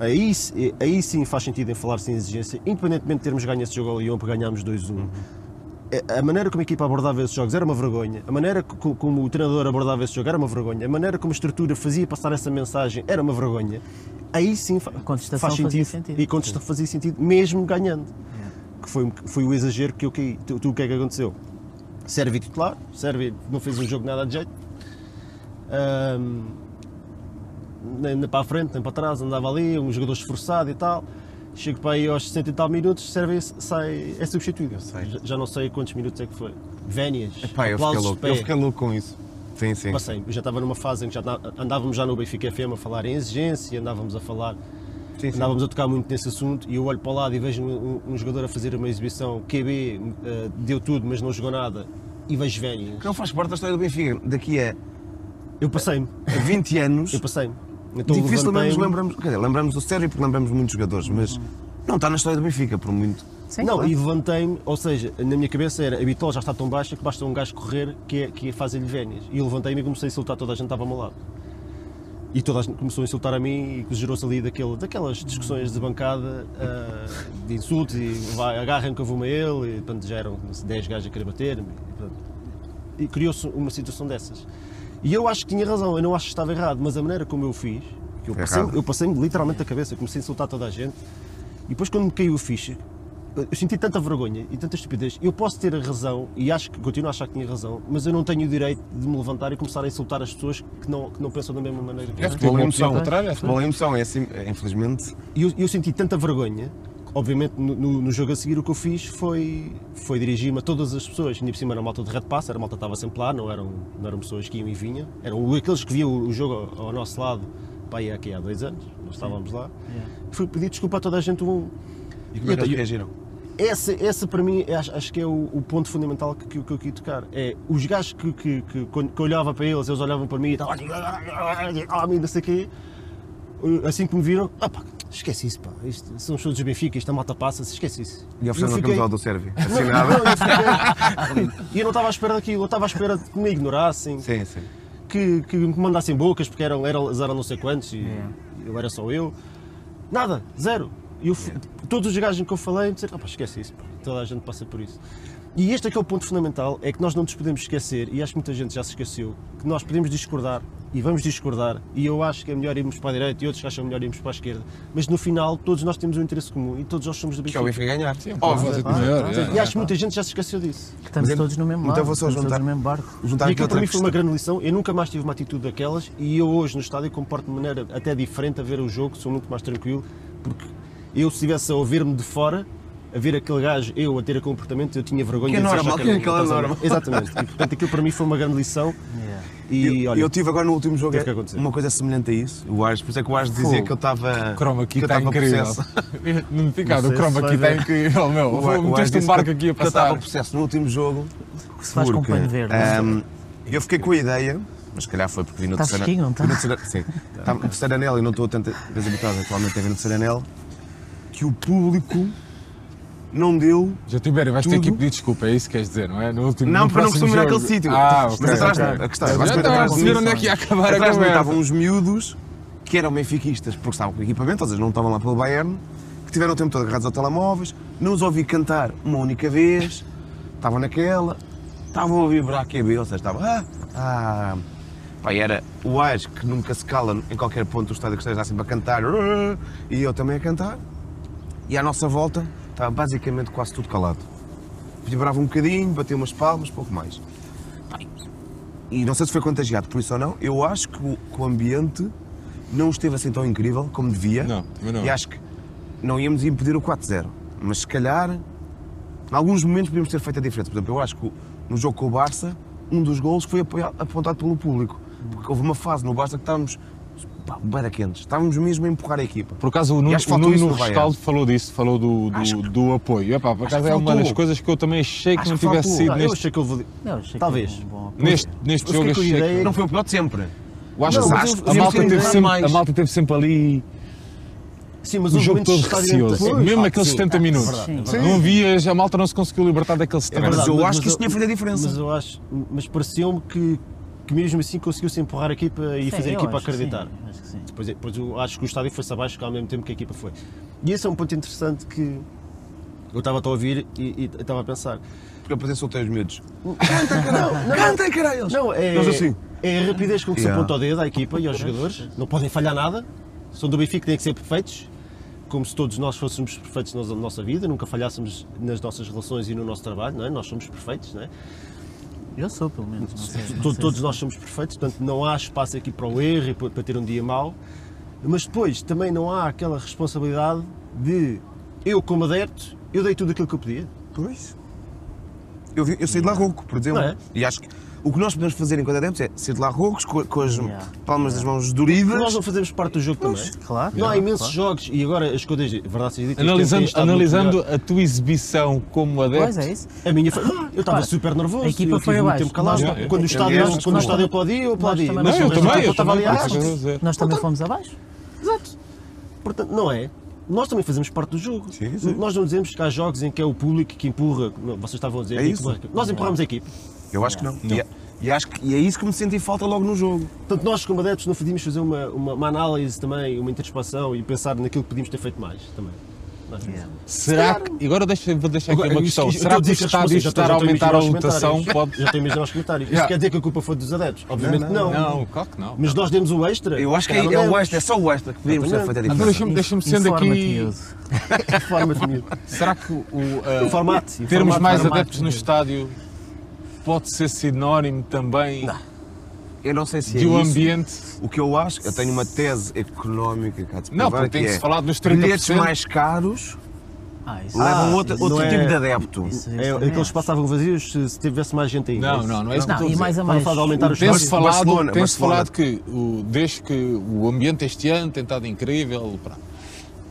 Aí, se- aí sim faz sentido em falar sem exigência, independentemente de termos ganho esse jogo ao Lyon para ganharmos 2-1. A- A maneira como a equipa abordava esses jogos era uma vergonha. A maneira co- como o treinador abordava esse jogo era uma vergonha. A maneira como a estrutura fazia passar essa mensagem era uma vergonha. Aí sim fa- faz fazia sentido. sentido. E contestação fazia sentido, mesmo ganhando. Que foi, um- foi o exagero que eu caí. Tu, tu, o que é que aconteceu? Serve titular, Serve não fez um jogo nada de jeito. Ahm, nem, para a frente, nem para trás, andava ali, um jogador esforçado e tal. Chego para aí aos 60 e tal minutos, Serve sai, é substituído. Já, já não sei quantos minutos é que foi. Vénias, Pá, eu fiquei louco. Eu fiquei louco com isso. Sim, sim. Passei, já estava numa fase em que já andávamos já no Benfica FM a falar em exigência, andávamos a falar, Sim, sim. andávamos a tocar muito nesse assunto e eu olho para o lado e vejo um, um jogador a fazer uma exibição QB, eh, deu tudo, mas não jogou nada, e vejo Vénias. Que não faz parte da história do Benfica. Daqui a, Eu passei-me, a 20 anos, eu passei-me. Então dificilmente nos lembramos, quer dizer, lembramos do Sérvio porque lembramos muitos jogadores, mas não está na história do Benfica, por muito. Sim, não, claro. e levantei-me, ou seja, na minha cabeça era a bitola já está tão baixa que basta um gajo correr que é, que é fazer-lhe vénias. E levantei-me e comecei a insultar toda a gente que estava ao meu lado. E toda a gente começou a insultar a mim e gerou-se ali daquele, daquelas discussões de bancada, ah, de insultos e vai, agarrem que eu vou-me a ele, e portanto, já eram não sei, 10 gajos a querer bater-me. E, e criou-se uma situação dessas. E eu acho que tinha razão, eu não acho que estava errado, mas a maneira como eu fiz, que eu passei, errado. eu passei-me literalmente a cabeça, comecei a insultar toda a gente, e depois quando me caiu o ficha, eu senti tanta vergonha e tanta estupidez. Eu posso ter a razão, e acho que continuo a achar que tinha razão, mas eu não tenho o direito de me levantar e começar a insultar as pessoas que não, que não pensam da mesma maneira que É eu. futebol, Futebol é uma opção emoção. é Futebol é emoção, é assim, é, infelizmente. E eu, eu senti tanta vergonha, obviamente no, no- no jogo a seguir o que eu fiz foi, foi dirigir-me a todas as pessoas, ainda por cima era a malta de Red Pass, era a malta que estava sempre lá, não eram, não eram pessoas que iam e vinham, eram aqueles que viam o jogo ao, ao nosso lado, aí aqui há dois anos, nós estávamos lá, Yeah. fui pedir desculpa a toda a gente um. E como é que eles reagiram? Essa, essa para mim acho, acho que é o, o ponto fundamental que, que, que eu queria tocar. É os gajos que, que, que, que eu olhava para eles, eles olhavam para mim e estavam assim, ah, não sei o quê. Assim que me viram, ah pá, esquece isso, pá. Isto, são os shows dos Benfica, isto a malta passa-se, esquece isso. E ofereceram Eu a fiquei- camisola do Sérvio. Não, Assinada. não, eu fiquei- E eu não estava à espera daquilo, eu estava à espera de que me ignorassem, Sim, sim. que, que me mandassem bocas, porque eram, eram, eram não sei quantos e Yeah. eu era só eu. Nada, zero. E eu, fui- Todos os gajos que eu falei me disseram, "Ah, pá, esquece isso, pá. toda a gente passa por isso. E este é que é o ponto fundamental, é que nós não nos podemos esquecer, e acho que muita gente já se esqueceu, que nós podemos discordar e vamos discordar, e eu acho que é melhor irmos para a direita e outros acham melhor irmos para a esquerda, mas no final todos nós temos um interesse comum e todos nós somos do Que é o Benfica. Benfica ganhar. Sim, Óbvio. maior. E é. acho que muita gente já se esqueceu disso. Estamos Mas, todos no mesmo então barco. vou só juntar- no mesmo barco. Juntar E aqui aquilo para mim foi uma grande lição. Eu nunca mais tive uma atitude daquelas e eu hoje no estádio comporto de maneira até diferente a ver o jogo, sou muito mais tranquilo, porque eu se estivesse a ouvir-me de fora, a ver aquele gajo, eu a ter aquele comportamento, eu tinha vergonha Que é de normal, "Já que é aquela a ver." norma. Exatamente. E portanto aquilo para mim foi uma grande lição. Yeah. E eu, olha, eu tive agora no último jogo é uma coisa semelhante a isso. O Ares, por isso é que o Ares dizia que eu estava. O croma aqui que eu está estava incrível. Não me fica, Não o croma aqui está incrível, meu. O Meteste um barco aqui a que eu estava passar. possesso no último jogo. Que se faz com pano verde. ahm, eu fiquei com a ideia, mas se calhar foi porque vi no Está terceiro não está? terceiro- Sim. Estava no terceiro anel e não estou tantas vezes habituado atualmente a ver no terceiro anel, que o público não deu. Já Tibério, vais ter que Tudo. pedir desculpa, é isso que queres dizer, não é? No último, Não, no eu não costumo àquele sítio. Ah, ok. Mas atrás, ok. a questão, Eu já estava a perceber onde é que ia acabar a conversa. estavam uns miúdos que eram benfiquistas, porque estavam com equipamento, ou seja, não estavam lá pelo Bayern, que tiveram o tempo todo agarrados ao telemóveis, não os ouvi cantar uma única vez, estavam naquela, estavam a ouvir para QB, ou seja, estavam. Ah, ah. E era o Ares que nunca se cala em qualquer ponto do estádio que esteja sempre a cantar, e eu também a cantar, e à nossa volta estava basicamente quase tudo calado. Vibrava um bocadinho, batia umas palmas, pouco mais. E não sei se foi contagiado por isso ou não, eu acho que o, que o ambiente não esteve assim tão incrível como devia. Não, não. E acho que não íamos impedir o 4-0. Mas se calhar, em alguns momentos podíamos ter feito a diferença. Por exemplo, eu acho que no jogo com o Barça, um dos golos foi apontado pelo público. Porque houve uma fase no Barça que estávamos pá, bem quentes. Estávamos mesmo a empurrar a equipa. Por acaso o Nuno, que o Nuno. Rescaldo falou disso, falou do, do, que- do apoio. Epá, por acaso que é uma das coisas que eu também achei que Acho não que tivesse sido Ah, eu neste, achei que houve. Não, achei que Talvez. um apoio. neste, neste Eu jogo. Achei ideia- que, Não foi o pior de sempre. eu acho Não, que mas a, eu- a eu malta teve sempre, mais. a malta teve sempre ali Sim, mas o jogo momentos todo receoso. Mesmo ah, aqueles sim. 70 minutos. Sim. Não vias, a malta não se conseguiu libertar daquele É stress. verdade. verdade, eu mas- acho que mas isso tinha eu- feito a diferença. Mas eu acho, mas pareceu-me que, que mesmo assim conseguiu-se empurrar a equipa e Sim, fazer a equipa acho que acreditar. sim, acho que sim. Depois, depois eu acho que o estádio foi-se abaixo ao mesmo tempo que a equipa foi. E esse é um ponto interessante que eu estava a ouvir e, e estava a pensar. Porque eu depois soltei os miúdos. Canta, caralho! Canta, caralho! Não, é, Nós assim. é a rapidez com que se Yeah. aponta o dedo à equipa e aos jogadores. Não podem falhar nada. São do Benfica, têm que ser perfeitos. Como se todos nós fôssemos perfeitos na nossa vida, nunca falhássemos nas nossas relações e no nosso trabalho, não é? Nós somos perfeitos, não é? Eu sou, pelo menos. Não sei, não Todos, todos nós somos perfeitos, portanto não há espaço aqui para o erro e para ter um dia mau, mas depois também não há aquela responsabilidade de eu, como adepto, eu dei tudo aquilo que eu podia. Pois. Eu, vi- eu saí de lá rouco, por exemplo. É? E acho que o que nós podemos fazer enquanto adeptos é sair de lá roucos, com, com as Yeah. palmas das mãos doridas. Nós não fazemos parte do jogo também. Claro. Não há imensos claro. jogos e agora as coisas, verdade seja dita, este Analisando, estado muito analisando melhor. a tua exibição como Pois adepto, é isso. A minha foi. Eu estava Repara, super nervoso. a equipa eu foi muito abaixo. tempo calado. Nós- Yeah, quando o estádio, eu- quando o estádio aplaudia, eu aplaudia. também- Mas não, eu mas também, eu estava também, ali por é eu dizer. Nós também fomos abaixo. Exato. Portanto, não é? Nós também fazemos parte do jogo. Sim, sim. Nós não dizemos que há jogos em que é o público que empurra, não, vocês estavam a dizer, É que isso. empurra nós empurramos a equipe. Eu acho que não. Não. E, e acho que, e é isso que me senti falta logo no jogo. Portanto, nós como adeptos não podíamos fazer uma, uma, uma análise também, uma introspeção e pensar naquilo que podíamos ter feito mais também. Não é? Yeah. será que. Agora deixa, vou deixar aqui uma questão. Será que o estádio estar a aumentar a lotação pode. Já estou a imaginar os comentários. Yeah. Isso quer dizer que a culpa foi dos adeptos? Obviamente Não, que não. Não, claro que não. Mas nós demos o extra. Eu acho que é, é não o extra, é só o extra que podíamos ter feito a diferença. deixa-me deixa sendo aqui. Informa-te, miúdo. Será que o, uh, O formato. termos formato, mais adeptos no estádio pode ser sinónimo também Eu não sei se é de um isso. ambiente. O que eu acho, eu tenho uma tese económica cá de Não, porque tem que que é se falar dos bilhetes 30%. mais caros Ah, isso levam outro, isso outro não tipo é- de adepto. isso- isso É, também aqueles passavam vazios se, se tivesse mais gente aí. Não, isso? não, não é isso que eu Não, estou a e mais a mais. a falar de aumentar os Tem-se falado, Barcelona, tem Barcelona. falado que o, desde que o ambiente este ano tem estado incrível pá,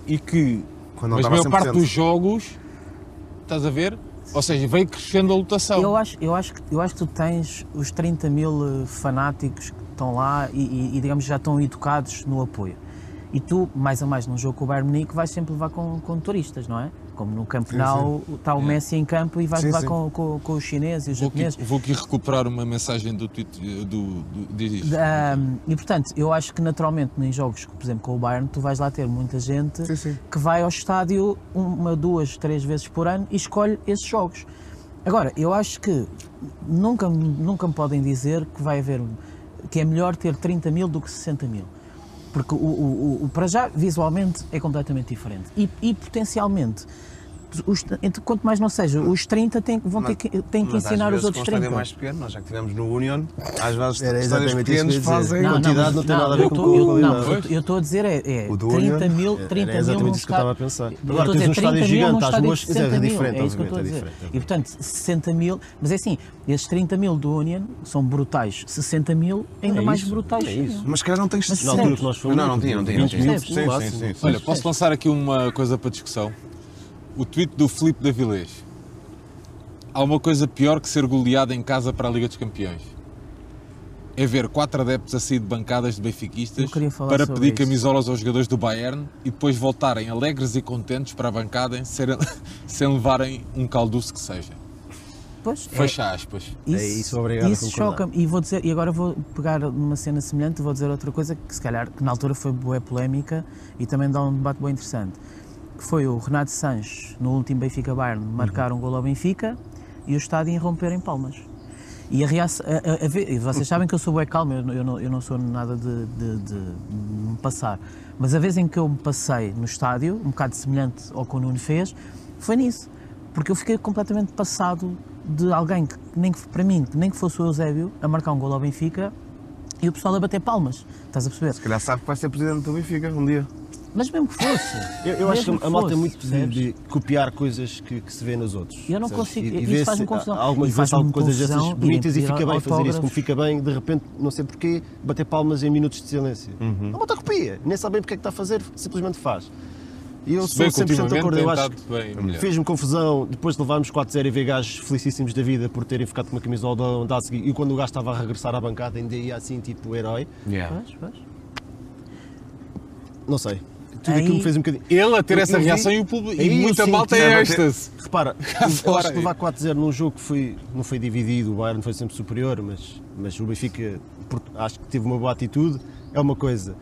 e que Quando não mas a maior parte 100%. dos jogos, estás a ver? Ou seja, veio crescendo a lotação. Eu acho, eu, acho que, eu acho que tu tens os 30 mil eh, fanáticos que estão lá e, e, digamos já estão educados no apoio. E tu, mais a mais num jogo com o Bayern Munique, vais sempre levar com, com turistas, não é? Como no Camp Nou está o Messi em campo e vais Sim, levar sim. com, com, com os chineses e os Vou aqui, japoneses. vou aqui recuperar uma mensagem do Twitter do, do, diz. Um, e portanto, eu acho que naturalmente em jogos, por exemplo, com o Bayern, tu vais lá ter muita gente Sim, sim. que vai ao estádio uma, duas, três vezes por ano e escolhe esses jogos. Agora, eu acho que nunca, nunca me podem dizer que vai haver que é melhor ter 30 mil do que 60 mil. Porque o, o, o- para já, visualmente, é completamente diferente. E, e potencialmente, os, entre- quanto mais não seja, os 30 têm, vão ter que, têm que Mas ensinar os outros com um estádio 30. mais pequeno, nós já que tivemos no Union, às vezes Era estádios exatamente pequenos dizer. fazem... Não, quantidade não tem nada a ver com eu- qualidade. Não, eu estou a dizer é, é O do 30 Union mil, Era 30 mil exatamente num isso que eu estava a pensar. Eu Agora, estou a tens um estádio 30 mil gigante, às ruas, é 60 mil, diferente, é isso que eu estou a é dizer. é E portanto, 60 mil, mas é assim, esses 30 mil do Union são brutais, 60 mil ainda É mais brutais. é. Mas se calhar não tens... Mas Na altura Certo. que nós fomos. Não, não tinha, não tinha. 20 mil, Percebes? no Sim, máximo. sim, sim, sim. Olha, posso lançar aqui uma coisa para discussão? O tweet do Filipe Davilés. Há uma coisa pior que ser goleado em casa para a Liga dos Campeões. É ver quatro adeptos a sair de bancadas de benfiquistas para pedir isso. camisolas aos jogadores do Bayern e depois voltarem alegres e contentes para a bancada sem, sem levarem um calduço que seja. Pois, é- Fecha aspas. Isso, É isso, obrigado isso choca-me. E, vou dizer, e agora vou pegar numa cena semelhante e vou dizer outra coisa que se calhar que na altura foi boa polémica e também dá um debate bem interessante. Que foi o Renato Sanches, no último Benfica Bayern, marcar um gol ao Benfica e o estádio irromper em palmas. E a reação. A, a- a vocês sabem que eu sou bué calmo, eu, não- eu não, eu não sou nada de, de- de me passar. Mas a vez em que eu me passei no estádio, um bocado semelhante ao que o Nuno fez, foi nisso. Porque eu fiquei completamente passado de alguém que, nem que para mim, que nem que fosse o Eusébio, a marcar um gol ao Benfica e o pessoal a bater palmas. Estás a perceber? Se calhar sabe que vai ser presidente do Benfica um dia. Mas mesmo que fosse. Eu, eu acho mesmo que a malta é muito de, de copiar coisas que, que se vê nos outros. Eu não percebes? consigo- E, e isso vê-se faz-me confusão. Algumas vezes faz-me algumas coisas dessas bonitas e fica bem fazer isso, como fica bem, de repente, não sei porquê, bater palmas em minutos de silêncio. Uhum. A malta copia, nem sabe bem porque é que está a fazer, simplesmente faz. E eu sou bem que 100% de acordo, eu acho que fez-me confusão depois de levarmos 4-0 e ver gajos felicíssimos da vida por terem ficado com uma camisola da onda a seguir. E quando o gajo estava a regressar à bancada, ainda ia assim, tipo, herói. Pois, pois. Não sei. Tudo aquilo me fez um bocadinho. Ele a ter essa reação e, o público, e muita malta é já êxtase. Repara, eu acho que levar 4-0 num jogo que foi, não foi dividido, o Bayern foi sempre superior, mas, mas o Benfica acho que teve uma boa atitude, é uma coisa.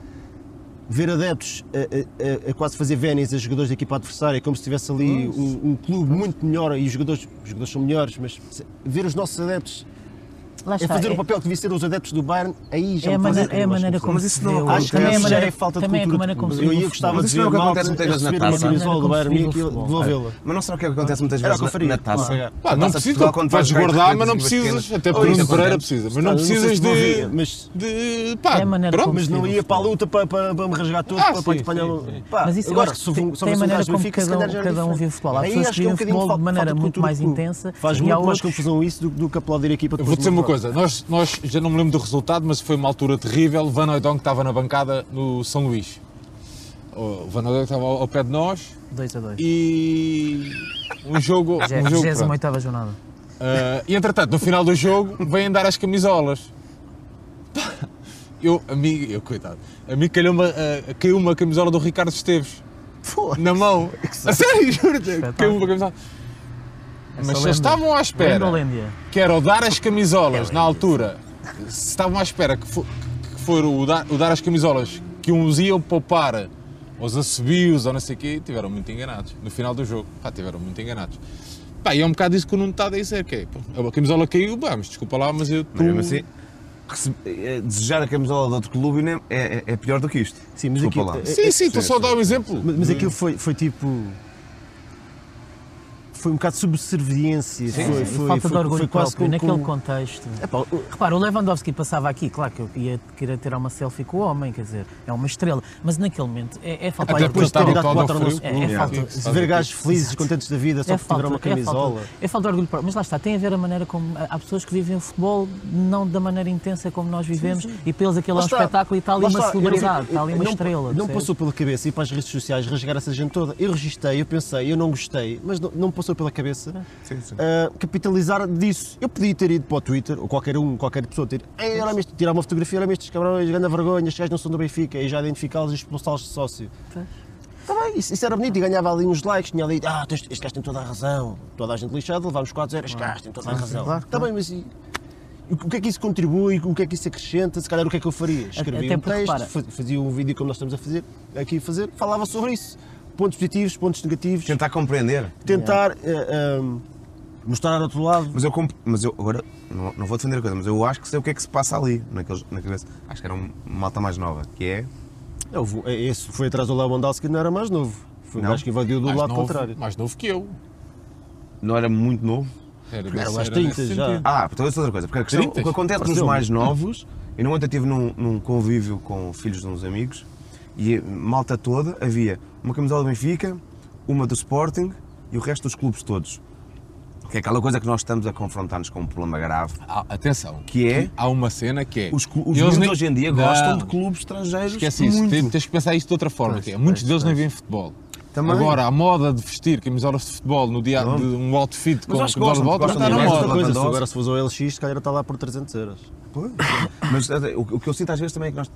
Ver adeptos a, a- a- quase fazer vénis a jogadores da equipa adversária, como se tivesse ali um, um clube muito melhor e os jogadores, os jogadores são melhores, mas ver os nossos adeptos Lá é está. fazer é- o papel que devia ser os adeptos do Bayern, aí já É a maneira, um é a maneira como Mas se isso não vê o- acontece. Acho que também é a isso já maneira, é falta de também é a cultura. maneira como se eu vive ia gostava Mas de ver não é o que acontece muitas vezes na taça. Mas não será o que acontece muitas Era vezes o que eu na, taça? Não de precisa, vais guardar, mas não precisas. Até porque o Nuno Pereira precisa. Mas não precisas de. mas de pá, É a maneira pronto. como Mas não ia para a luta para, para, para me rasgar todo, Ah, para, para. Pá, Mas isso eu agora, for- tem, a maneira como cada, um, um vive o futebol. Há pessoas acho que é um vivem o futebol de maneira de muito mais de intensa Faz muito mais confusão isso do, que aplaudir a equipa Eu vou dizer de uma um coisa, nós, nós já não me lembro do resultado, mas foi uma altura terrível. Van Oudong estava na bancada no São Luís. O Van Oudong estava ao ao pé de nós 2 a 2. e um jogo. Um jogo pronto. 28 jornada. Ah, e entretanto, no final do jogo, vêm dar as camisolas. Eu, a mim, eu, coitado, a mim calhou uma, ah, caiu uma camisola do Ricardo Esteves na mão. A sério, juro-te, caiu uma camisola. Mas se eles estavam à espera que era o dar as camisolas na altura, se estavam à espera que, fo- que for o dar, o dar as camisolas que uns iam poupar aos assobios ou não sei o quê, tiveram muito enganados. No final do jogo, pá, tiveram muito enganados. Pá, e é um bocado isso que o Nuno está a dizer, que é, a camisola caiu, pá, mas desculpa lá, mas eu... Mas mesmo assim, eh, desejar a camisola de outro clube é, é- é pior do que isto. Sim, mas Desculpa aquilo- lá. Sim, sim, estou só a dar um exemplo. Mas, mas aquilo foi, foi tipo. Foi um bocado de subserviência. foi, E foi, falta foi, de orgulho foi quase próprio, com, naquele com, contexto. Epá, o- Repara, o Lewandowski passava aqui, claro que eu ia querer tirar uma selfie com o homem, quer dizer, é uma estrela, mas naquele momento é, é falta de orgulho estava próprio. todo ao quatro frio. É, é falta- Sim, se ver gajos felizes, contentes da vida, só É tiveram uma falta, é, camisola. falta, é falta de orgulho próprio. Mas lá está, tem a ver a maneira como. Há pessoas que vivem o futebol não da maneira intensa como nós vivemos e para eles aquilo é um espetáculo e está ali uma celebridade, está ali uma estrela. Não passou pela cabeça ir para as redes sociais rasgar essa gente toda. Eu registrei, eu pensei, eu não gostei, mas não, me passou pela cabeça Sim, sim. ah, capitalizar disso. Eu podia ter ido para o Twitter, ou qualquer um, qualquer pessoa, ter este, tirar uma fotografia, olha estes cabrões, grande vergonha, estes gajos não são do Benfica, e já identificá-los e expulsá-los de sócio. Pois. Está bem, isso, isso era bonito e ganhava ali uns likes, tinha ali, ah, este, este gajo tem toda a razão, toda a gente lixada, levámos 4 0 este gajo tem toda a razão. claro, Está bem, mas e, o que é que isso contribui, o que é que isso acrescenta? Se calhar o que é que eu faria? Escrevia um texto, repara- fa- fazia um vídeo como nós estamos a fazer, aqui a fazer, falava sobre isso. Pontos positivos, pontos negativos, Tentar compreender. tentar eh, ehm, Mostrar ao outro lado. Mas eu, comp- mas eu agora não, não vou defender a coisa, mas eu acho que sei o que é que se passa ali, naqueles, na cabeça. Acho que era uma malta mais nova, que é. É, o- é, Esse foi atrás do Lewandowski não era mais novo. Foi Não? que invadiu do mais lado novo, contrário. Mais novo que eu. Não era muito novo. Era, Era era 30 nesse já. sentido. Ah, então isso é outra coisa. Porque a questão, o que acontece nos mais novos, eu não ontem estive num, num convívio com filhos de uns amigos e malta toda havia uma camisola do Benfica, uma do Sporting e o resto dos clubes todos. Que é aquela coisa que nós estamos a confrontar-nos com um problema grave. Ah, atenção. Que é? Há uma cena que é. Os, os eles nem- hoje em dia Não, gostam de clubes estrangeiros. Esquece isso, muito. tens, tens que pensar isto de outra forma. Pois, que é, muitos pois, deles nem pois. veem futebol. Também. Agora, a moda de vestir camisolas de futebol no dia Pronto. de um outfit com camisola de volta não gostam está de na moda. Outra coisa, se agora se fores ao LX, se calhar está lá por 300 euros. Pois. Mas eh, o, o que eu sinto às vezes também é que nós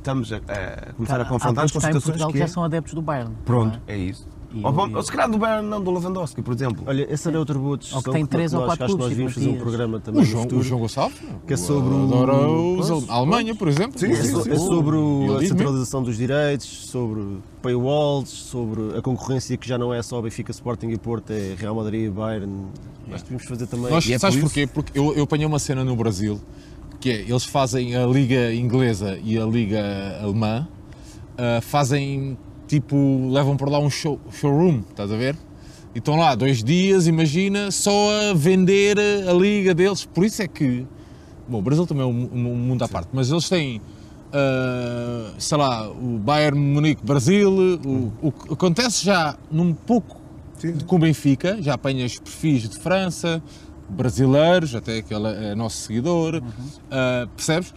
estamos a, a começar Cara, a em situações Portugal que que já é... são adeptos do Bayern. Pronto, é? é isso. E ou, o- ou se calhar do Bayern, não do Lewandowski, por exemplo. Olha, esse era outro boa discussão Ou que tem três ou quatro acho que nós clubes, fazer um programa também O João, futuro. o João Gonçalves, Que é sobre o- adora os a Alemanha, por exemplo. Sim, É, sim, so- sim. é sobre o- a diz centralização dos direitos, sobre paywalls, sobre a concorrência que já não é só Benfica, Sporting e Porto, é Real Madrid e Bayern. Nós devíamos fazer também. Nós, E é sabes por porquê? Porque eu, eu apanhei uma cena no Brasil que é, eles fazem a Liga Inglesa e a Liga Alemã, ah, fazem tipo, levam para lá um show, showroom, estás a ver? E estão lá dois dias, imagina, só a vender a liga deles. Por isso é que, bom, o Brasil também é um, um mundo à parte, mas eles têm, ah, sei lá, o Bayern Munique Brasil, o, o que acontece já num pouco Sim. com o Benfica, já apanhas perfis de França, brasileiros, até aquele é nosso seguidor, ah, percebes?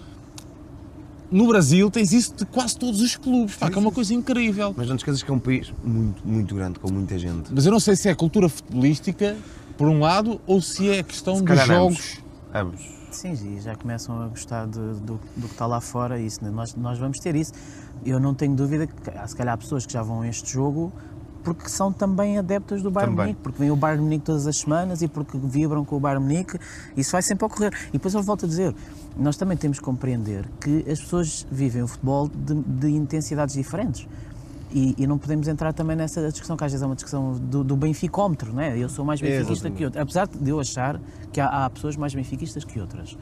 No Brasil tens isso de quase todos os clubes, pá, que é uma coisa incrível. Mas não te esqueças que é um país muito, muito grande, com muita gente. Mas eu não sei se é cultura futebolística, por um lado, ou se é questão Se dos jogos. Ambos. Sim, e já começam a gostar de- do, do que está lá fora isso, né? nós, nós vamos ter isso. Eu não tenho dúvida que há se calhar pessoas que já vão a este jogo porque são também adeptas do Bayern. Munique, porque vêm o Bayern Munique todas as semanas e porque vibram com o Bayern Munique, isso vai sempre ocorrer. E depois eu volto a dizer, nós também temos que compreender que as pessoas vivem o futebol de, de intensidades diferentes. E, e não podemos entrar também nessa discussão, que às vezes é uma discussão do, do benficómetro, né? eu sou mais benfiquista Exatamente. que outro. Apesar de eu achar que há, há pessoas mais benfiquistas que outras.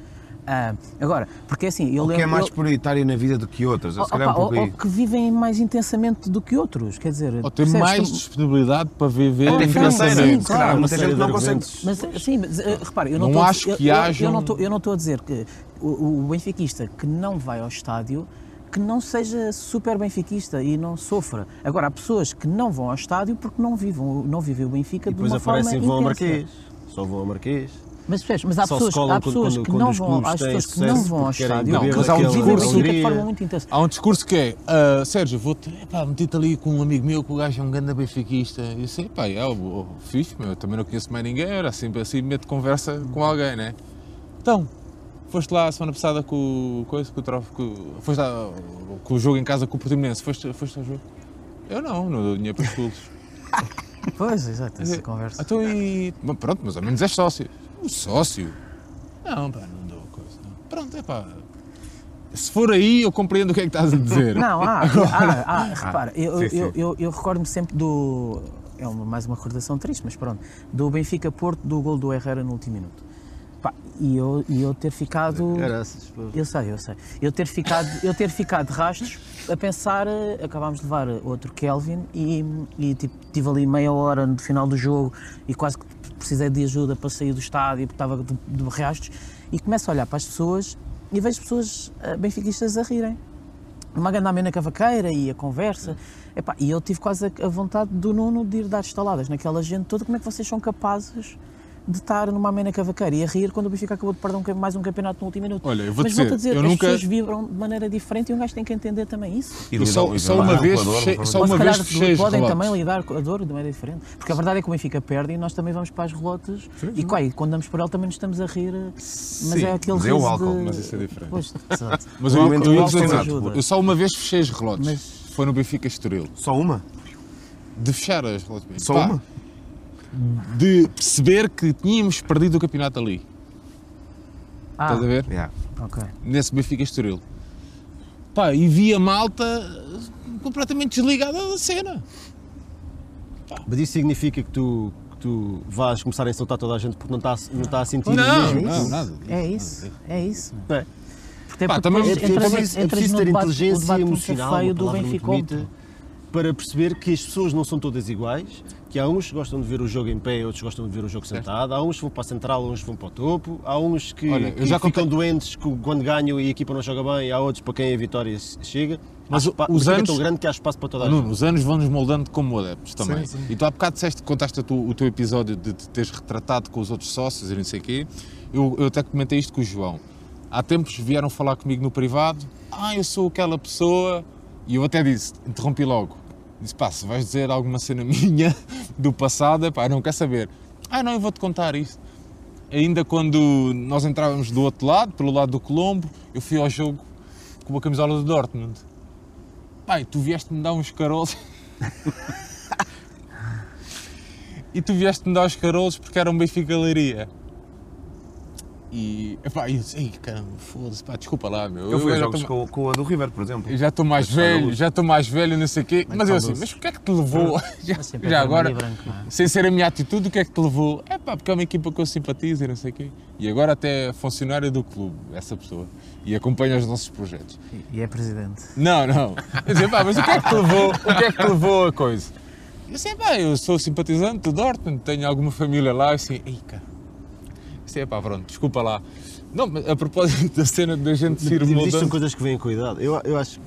Ah, agora, porque assim, eu O que é lembro- mais eu- prioritário na vida do que outras? Se calhar é um Opa, pouco ou, ou que vivem mais intensamente do que outros, quer dizer, Ou tem percebes? mais Tem- disponibilidade para viver Até financeira, sim, claro, muita gente não consegue. Mas sim, mas eh, repara, eu não, Não estou a acho dizer- que eu, eu, hajam- não estou, eu não estou a dizer que o, o benfiquista que não vai ao estádio que não seja super benfiquista e não sofra. Agora, há pessoas que não vão ao estádio porque não vivem, não vivem o Benfica E de depois uma forma aparecem e vão ao. Marquês. Só vão ao Marquês. Mas, percebes, mas há Só pessoas, há pessoas quando- que quando não vão, há pessoas que não vão ao estádio Não, mas há um discurso- de forma muito intensa. Há um discurso que é, ah, Sérgio, vou-te, meti-te ali com um amigo meu que o gajo é um grande benfiquista. E eu sei, pá, é o, o fixe, meu, eu também não conheço mais ninguém, era sempre assim, meto conversa com alguém, né? Então, foste lá a semana passada com o coisa, com o troféu, com, foste lá com o jogo em casa com o Portimonense, foste, foste ao jogo? Eu não, não dou dinheiro para os clubes. Pois, exato, essa conversa. Então e. Bom, pronto, mas ao menos és sócio. O sócio? Não, pá, não dou coisa. Não. Pronto, é pá. Se for aí, eu compreendo o que é que estás a dizer. Não, há, há, há, repara, eu, sim, eu, sim. eu, eu recordo-me sempre do. É uma- mais uma recordação triste, mas pronto. Do Benfica Porto, do gol do Herrera no último minuto. Pá, e eu, e eu ter ficado. Caraças, pô. Eu sei, eu sei. Eu ter ficado, eu ter ficado de rastros a pensar, acabámos de levar outro Kelvin e, e tipo, tive ali meia hora no final do jogo e quase que precisei de ajuda para sair do estádio porque estava de, de e começo a olhar para as pessoas e vejo pessoas eh, benfiquistas a rirem. Uma grande amena cavaqueira e a conversa. Epá, e eu tive quase a vontade do Nuno de ir dar estaladas naquela gente toda. Como é que vocês são capazes de estar numa amena cavaqueira e a rir quando o Benfica acabou de perder um, mais um campeonato no último minuto? Olha, eu vou Mas dizer, volto a dizer, eu as nunca- pessoas vibram de maneira diferente e um gajo tem que entender também isso. E Eu só- só uma vez só uma se calhar vez podem relotes. também lidar com a dor de maneira diferente. Porque a verdade é que o Benfica perde e nós também vamos para as relotes e qual, e quando damos por ele também nos estamos a rir. Mas Sim, é aquele mas é o álcool, de... mas isso é diferente. Pois, exato. Mas eu, eu, só uma vez fechei os relotes. Mas- Foi no Benfica Estoril. Só uma? De fechar as relotes. Só Pá, uma? De perceber que tínhamos perdido o campeonato ali. Ah, Estás a ver? Yeah. ok. Nesse Benfica Estoril. Pá, e vi a malta completamente desligada da cena. Mas isso significa que tu tu vais começar a insultar toda a gente porque não está, não está a sentir Não, mesmo não, isso. nada. É isso, é isso. É? Porque Pá, também- É, entras- é preciso, é preciso ter debate- inteligência emocional, feio do Benfica para perceber que as pessoas não são todas iguais, que há uns que gostam de ver o jogo em pé, outros gostam de ver o jogo sentado, há uns que vão para a central, uns que vão para o topo, há uns que, Olha, que já ficam contei- doentes que quando ganham e a equipa não joga bem, há outros para quem a vitória chega. Mas Há o- espa- os o Benfica anos- é tão grande que há espaço para toda a Nuno, gente. os anos vão-nos moldando como adeptos também. Sim, sim. E tu há bocado disseste, contaste a tu- o teu episódio de te teres retratado com os outros sócios e não sei o quê. Eu, eu até comentei isto com o João. Há tempos vieram falar comigo no privado. Ah, eu sou aquela pessoa. E eu até disse, interrompi logo. Disse, pá, se vais dizer alguma cena minha do passado, pá, não quer saber. Ah, não, eu vou-te contar isto. Ainda quando nós entrávamos do outro lado, pelo lado do Colombo, eu fui ao jogo com uma camisola do Dortmund. Pai, tu vieste-me dar uns carolos. e tu vieste-me dar os carolos porque era um Benfica Leiria. E, epá, eu disse, ei, caramba, foda-se, pá, desculpa lá, meu. Eu fui a jogos tô- com, com a do River, por exemplo. eu já estou mais Mas velho, já estou mais velho, não sei o quê. Mas eu assim, mas o que é que te levou? já, já agora, e branco, é? sem ser a minha atitude, o que é que te levou? É pá, porque é uma equipa que eu simpatizo e não sei o quê. E agora até é funcionário do clube, essa pessoa. E acompanha os nossos projetos. E- E é presidente. Não, não. Eu disse, pá, mas o que é que te levou, o que é que te levou a coisa? Eu disse, pá, eu sou simpatizante do Dortmund, tenho alguma família lá, assim, ei, cara. É pá, pronto, desculpa lá. Não, mas a propósito da cena da gente se ir Mas isto são coisas que vêm com a idade. Eu, eu acho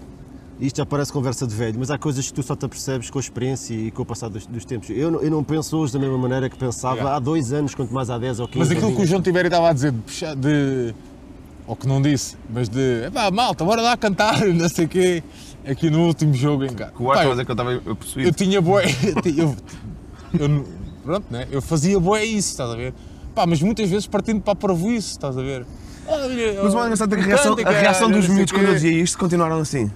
isto já parece conversa de velho, mas há coisas que tu só te apercebes com a experiência e com o passar dos, dos tempos. Eu, não- eu não penso hoje da mesma maneira que pensava Yeah. há dois anos, quanto mais há 10 ou 15. Mas aquilo que o 20. João Tibério estava a dizer, de, puxar- de ou que não disse, mas de, pá, malta, bora lá cantar, não sei o quê, aqui no último jogo em casa. Que o a eu- que eu estava eu Eu possuído. tinha boé. Eu, eu, pronto, né? Eu fazia boé isso, estás a ver? Pá, mas muitas vezes partindo para a parvoíce, estás a ver? Olha, Mas o mais engraçado é que a reação, a reação dos miúdos quando eu dizia isto continuaram assim.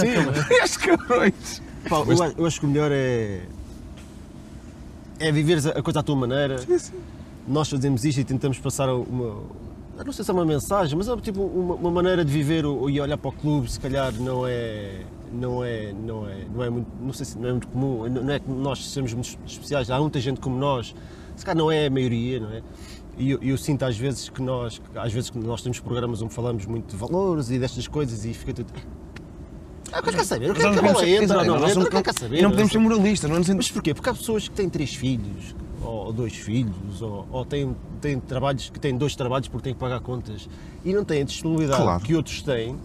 Sim, cabrões. Pá, eu, acho- eu acho que o melhor é. é viveres a a coisa à tua maneira. Nós fazemos isto e tentamos passar uma. eu Não sei se é uma mensagem, mas é tipo uma, uma maneira de viver o- e olhar para o clube, se calhar não é. Não é, não é, não é muito, não sei se não é muito comum, não é que nós sejamos muito especiais, há muita gente como nós, se calhar não é a maioria, não é? E eu, eu sinto às vezes que nós, às vezes que nós temos programas onde falamos muito de valores e destas coisas e fica tudo. Ah, quer saber? O que é que a bola entra ou não Não não podemos ser moralistas, não é? Mas porquê? Porque há pessoas que têm três filhos, ou dois filhos, ou, ou têm, têm trabalhos que têm dois trabalhos porque têm que pagar contas e não têm a disponibilidade Claro. que outros têm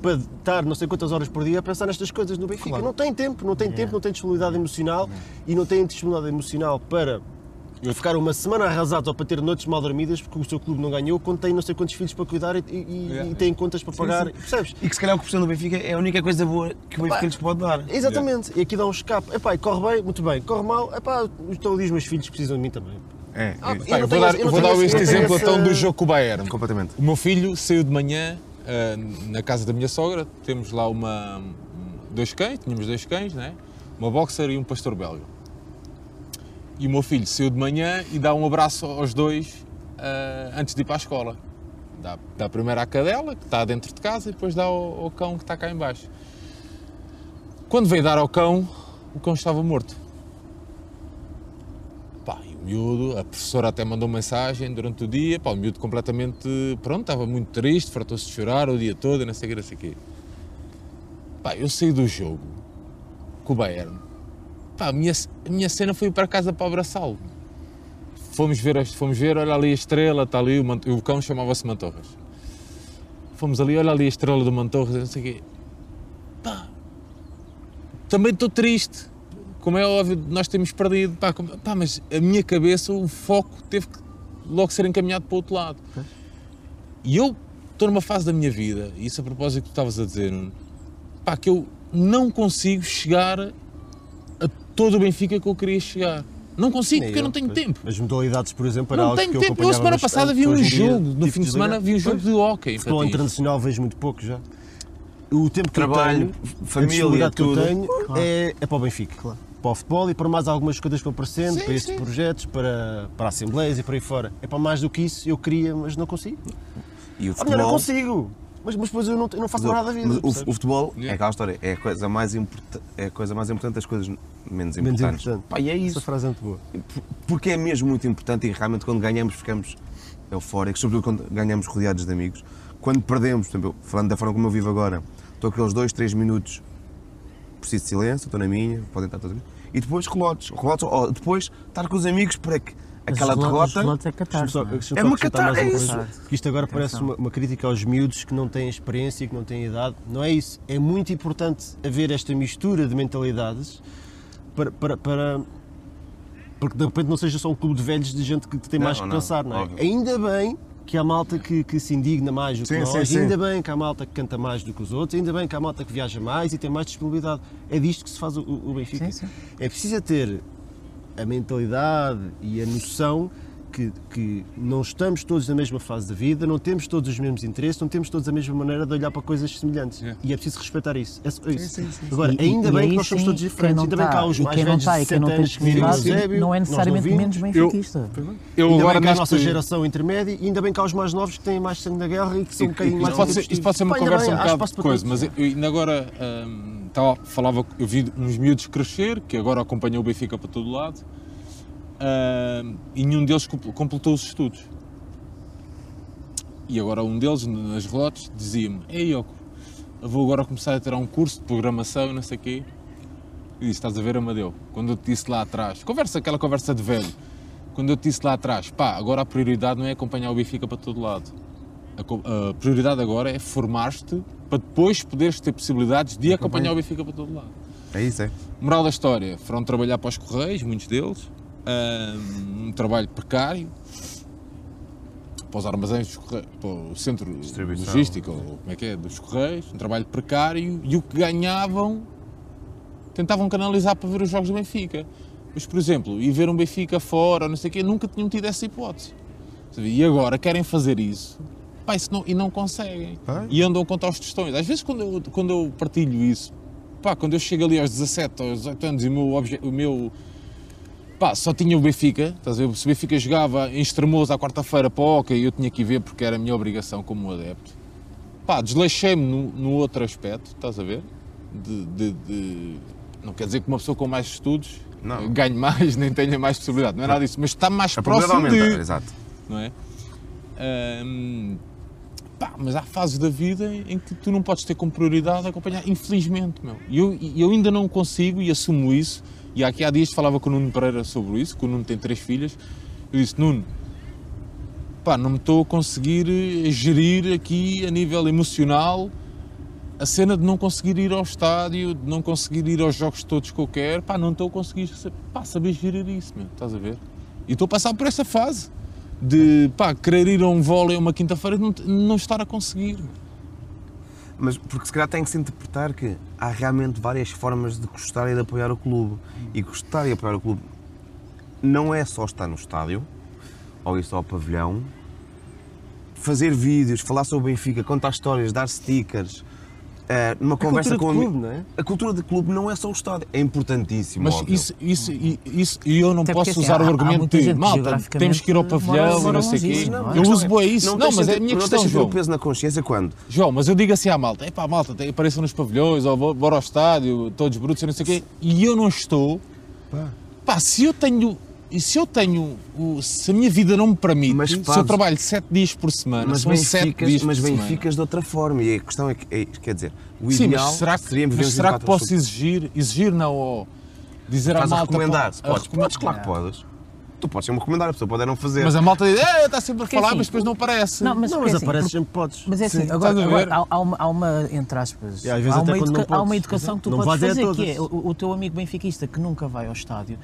para estar não sei quantas horas por dia a pensar nestas coisas no Benfica. Não têm tempo, não têm tempo, não têm disponibilidade emocional e não têm disponibilidade emocional para ficar uma semana arrasados ou para ter noites mal dormidas porque o seu clube não ganhou quando tem não sei quantos filhos para cuidar e, e, Yeah. e têm contas para pagar. Percebes? E que se calhar o que do Benfica é a única coisa boa que o Benfica lhes pode dar. Exatamente, e aqui dá um escape. Epá, e corre bem, muito bem, corre mal, epá, estão ali os meus filhos precisam de mim também. É, Ah, é, eu Pá, não eu vou dar, eu vou dar este exemplo então do jogo com o Bayern. completamente. O meu filho saiu de manhã ah, na casa da minha sogra, temos lá uma, dois cães, tínhamos dois cães, né? uma boxer e um pastor belga. E o meu filho saiu de manhã e dá um abraço aos dois ah, antes de ir para a escola. Dá, dá primeiro à cadela, que está dentro de casa, e depois dá ao, ao cão que está cá em baixo. Quando veio dar ao cão, o cão estava morto. Pá, e o miúdo, a professora até mandou mensagem durante o dia, pá, o miúdo completamente, pronto, estava muito triste, fartou-se de chorar o dia todo não sei o que, não sei o. Pá, eu saí do jogo com o Bayern. Pá, a minha, a minha cena foi para casa para abraçá-lo. Fomos ver, fomos ver, olha ali a estrela, está ali, o, o cão chamava-se Mantorras. Fomos ali, olha ali a estrela do Mantorras, não sei o quê. Pá, também estou triste. Como é óbvio, nós temos perdido. Pá, como- pá, mas a minha cabeça, o foco teve que logo ser encaminhado para o outro lado. E eu estou numa fase da minha vida, e isso a propósito que tu estavas a dizer, pá, que eu não consigo chegar todo o Benfica que eu queria chegar. Não consigo, Nem porque eu não tenho pois. tempo. As modalidades, por exemplo, era Não algo tenho que eu tempo. Eu, acompanhava semana passada, vi um jogo. No tive fim de semana, desligar. vi um jogo Pois. de hóquei. Futebol internacional vejo muito pouco já. O tempo que Trabalho, eu tenho, a família, disponibilidade que eu tudo. tenho é, é para o Benfica. Para o futebol e para mais algumas coisas que vão aparecendo, Sim, para estes sim. projetos, para, para assembleias e por aí fora. É para mais do que isso, eu queria, mas não consigo. E o eu futebol, consigo. Mas, mas depois eu não, eu não faço nada da vida. mas o, o futebol é Yeah. aquela história, é a coisa mais importante, é a coisa mais importante das coisas menos Menos importantes. importante. Pá, e é Essa isso. frase é muito boa. Porque é mesmo muito importante e realmente quando ganhamos ficamos eufóricos, sobretudo quando ganhamos rodeados de amigos. Quando perdemos, por exemplo, falando da forma como eu vivo agora, estou aqueles dois, três minutos, preciso de silêncio, estou na minha, podem estar todos E depois relotes, relotes, ou depois estar com os amigos para que aquela derrota... é não é? É uma mais é isso. Que isto agora parece uma, uma crítica aos miúdos que não têm experiência, que não têm idade. Não é isso. É muito importante haver esta mistura de mentalidades para, para, para, para que de repente não seja só um clube de velhos de gente que tem Não, mais que não, pensar, não é? óbvio. Ainda bem que há malta que, que se indigna mais do que Sim, nós, sim, sim. ainda bem que há malta que canta mais do que os outros, ainda bem que há malta que viaja mais e tem mais disponibilidade. É disto que se faz o, o Benfica. Sim, sim. É preciso ter a mentalidade e a noção que, que não estamos todos na mesma fase da vida, não temos todos os mesmos interesses, não temos todos a mesma maneira de olhar para coisas semelhantes. Yeah. E é preciso respeitar isso. É isso. Agora, E- ainda e bem aí que nós somos sim, todos diferentes, não ainda bem que tá- há os e mais quem não velhos está de e quem não 60 tem anos que viram o disponibilidade Eusébio, não é necessariamente vimos. menos benfiquista. Eu Ainda agora bem que há a nossa geração intermédia e ainda bem que há os mais novos que têm mais sangue na guerra e que são um bocadinho mais Isto pode, ser, isto pode ser uma conversa um bocado de coisa, mas eu ainda agora falava, eu vi uns miúdos crescer, que agora acompanham o Benfica para todo lado, hum, e nenhum deles comp- completou os estudos. E agora um deles, nas relotes, dizia-me, Ei, Yoko, vou agora começar a tirar um curso de programação e não sei o quê. E disse, estás a ver, Amadeu, quando eu te disse lá atrás, conversa, aquela conversa de velho, quando eu te disse lá atrás, pá, agora a prioridade não é acompanhar o Benfica para todo lado. A, a prioridade agora é formar-te para depois poderes ter possibilidades de acompanhar o Benfica para todo lado. É isso, é. Moral da história, foram trabalhar para os Correios, muitos deles, um, um trabalho precário, para os armazéns dos Correios, para o centro logístico, ou como é que é, dos Correios, um trabalho precário, e o que ganhavam tentavam canalizar para ver os jogos do Benfica. Mas, por exemplo, ir ver um Benfica fora, não sei o quê, nunca tinham tido essa hipótese. E agora querem fazer isso isso não- e não conseguem. Pá. E andam contra os tostões. Às vezes, quando eu, quando eu partilho isso, pá, quando eu chego ali aos 17, aos 18 anos e o meu, obje- o meu pá, só tinha o Benfica, estás a ver? Se o Benfica jogava em Estremoso à quarta-feira para o Oca, eu tinha que ir ver porque era a minha obrigação como adepto. Pá, desleixei-me no, no outro aspecto, estás a ver? De, de- de- Não quer dizer que uma pessoa com mais estudos Não. ganhe mais, nem tenha mais possibilidade, não é nada disso, mas está mais A probabilidade próximo aumenta, de exato. não é? Pá, mas há fases da vida em que tu não podes ter como prioridade acompanhar, infelizmente, meu. E eu, eu ainda não consigo e assumo isso. E aqui há dias falava com o Nuno Pereira sobre isso, que o Nuno tem três filhas. Eu disse, Nuno, pá, não me estou a conseguir eh, gerir aqui a nível emocional a cena de não conseguir ir ao estádio, de não conseguir ir aos jogos todos que eu quero, pá, não estou a conseguir pá, saber gerir isso, meu, estás a ver? E estou a passar por essa fase de pá, querer ir a um vôlei uma quinta-feira e não, não estar a conseguir. Mas porque se calhar tem que se interpretar que há realmente várias formas de gostar e de apoiar o clube. E gostar e apoiar o clube não é só estar no estádio, ou ir só ao pavilhão, fazer vídeos, falar sobre o Benfica, contar histórias, dar stickers, eh, numa conversa cultura com clube, não é? A cultura de clube não é só o estádio, é importantíssimo. Mas óbvio. isso, isso, e- isso, e eu não Até posso porque, assim, usar há- o há argumento de malta, temos que ir ao pavilhão e não sei o quê. não é? Eu A uso boa isso. Não, deixa mas de- é a minha não questão, deixa de ter João. o peso na consciência quando? João, mas eu digo assim à malta, é pá, malta, tem- apareçam nos pavilhões, ou vou- bora ao estádio, todos brutos e não sei o quê, e eu não estou, pá, se eu tenho, e se eu tenho, o- se a minha vida não me permite, Mas se eu trabalho 7 dias por semana, Mas são 7 Benficas, dias mas por semana. Benficas de outra forma. E a questão é que, é, quer dizer, o Sim, ideal mas será que, seria mas será que 24 posso exigir, exigir não, ou dizer à Estás a malta... recomendar? a podes, recomendar- podes, claro que podes. Tu podes ser uma recomendar, a pessoa pode é não fazer. Mas a malta diz, é, está sempre a Porque falar, assim, mas depois não aparece. Não, mas, Não, mas assim, aparece sempre podes. Mas é assim, Sim, agora, agora há, há uma, há uma, entre aspas, às vezes há, até uma educa- há uma educação que tu Não podes é fazer, que é o, o teu amigo benfiquista que nunca vai ao estádio,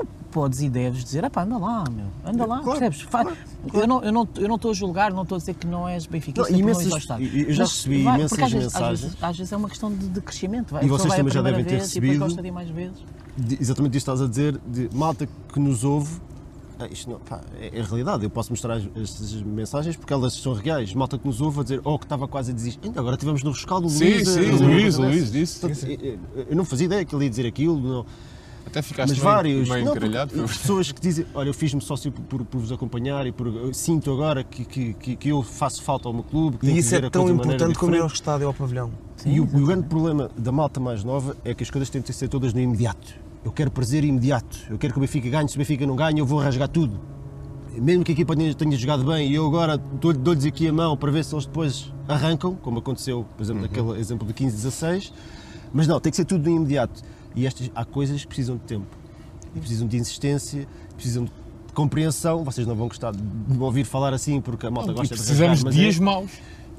então podes e deves dizer, pá, anda lá, meu, anda lá, Claro, percebes? Fa- Eu não estou eu não, eu não estou a julgar, não estou a dizer que não és benfiquista Não, não imensas- ires ao estádio. e- eu já recebi vai- imensas às vezes, às mensagens. vezes, às vezes é uma questão de, de crescimento, vai, E vocês vai também já devem ter vez e depois recebido. gosta de ir mais vezes. de- exatamente isto que estás a dizer, de malta que nos ouve, ah, isto não, pá, é, é realidade, eu posso mostrar as- estas mensagens porque elas são reais. Malta que nos ouve a dizer, oh, que estava quase a desistir. Ainda agora tivemos no rescaldo o Sim, Luís. sim, dizer uma Luís, o Luís disse. Eu- Eu não fazia ideia que ele ia dizer aquilo. Não. Até ficaste Mas meio, vários. meio Não, pessoas que dizem, olha, eu fiz-me sócio por, por- vos acompanhar e por, sinto agora que, que, que, que eu faço falta ao meu clube. E que isso é tão importante como ir ao estádio ao pavilhão. E o, o grande problema da malta mais nova é que as coisas têm de ser todas no imediato. Eu quero prazer imediato. Eu quero que o Benfica ganhe. Se o Benfica não ganha, eu vou rasgar tudo. Mesmo que a equipa tenha, tenha jogado bem e eu agora dou- dou-lhes aqui a mão para ver se eles depois arrancam, como aconteceu, por exemplo, naquele exemplo de 15-16. Mas não, tem que ser tudo no imediato. E estas, há coisas que precisam de tempo. E precisam de insistência, precisam de compreensão. Vocês não vão gostar de me ouvir falar assim porque a malta E gosta de precisamos de mas é- dias maus.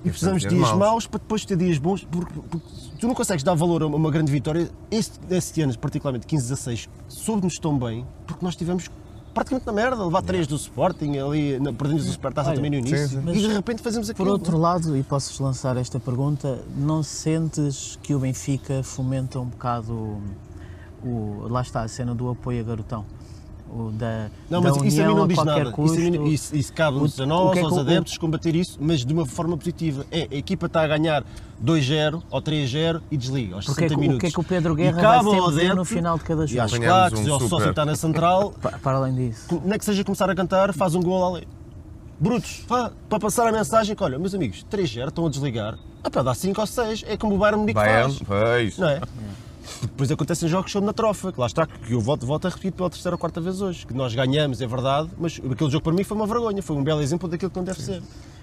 e precisamos de dias dias maus. maus para depois ter dias bons, porque, porque tu não consegues dar valor a uma grande vitória. Este, este ano, particularmente 15-16, soube-nos tão bem porque nós estivemos praticamente na merda, levar três do Sporting, ali perdemos o Supertaça Olha, também no início, sim, sim. e de repente fazemos aquilo. Por outro lado, e posso lançar esta pergunta, não sentes que o Benfica fomenta um bocado o, o- lá está a cena do apoio a garotão? O da, Não, da mas isso a mim união não diz nada. Isso, mim- custo. isso, isso cabe-nos O- a o nós, é aos o- adeptos, combater isso, mas de uma forma positiva. É, a equipa está a ganhar 2-0 ou 3-0 e desliga aos Porque é 60 que- o minutos. que é que o Pedro E Guerra cabe vai sempre dizer no final de cada E jogo? às Apanhamos claques, um e ao sócio super. que está na central, Pa- Para além disso. nem que seja começar a cantar, faz um gol ali. Brutos, para passar a mensagem que, olha, meus amigos, 3-0, estão a desligar. Ah pá, dá 5 ou 6, é como o Bayern Munique Bayern, faz. pois. Não é? Depois acontecem jogos que são na trofa, que lá está, que eu volto, volto a repetir pela terceira ou quarta vez hoje, que nós ganhamos, é verdade, mas aquele jogo para mim foi uma vergonha, foi um belo exemplo daquilo que não deve ser.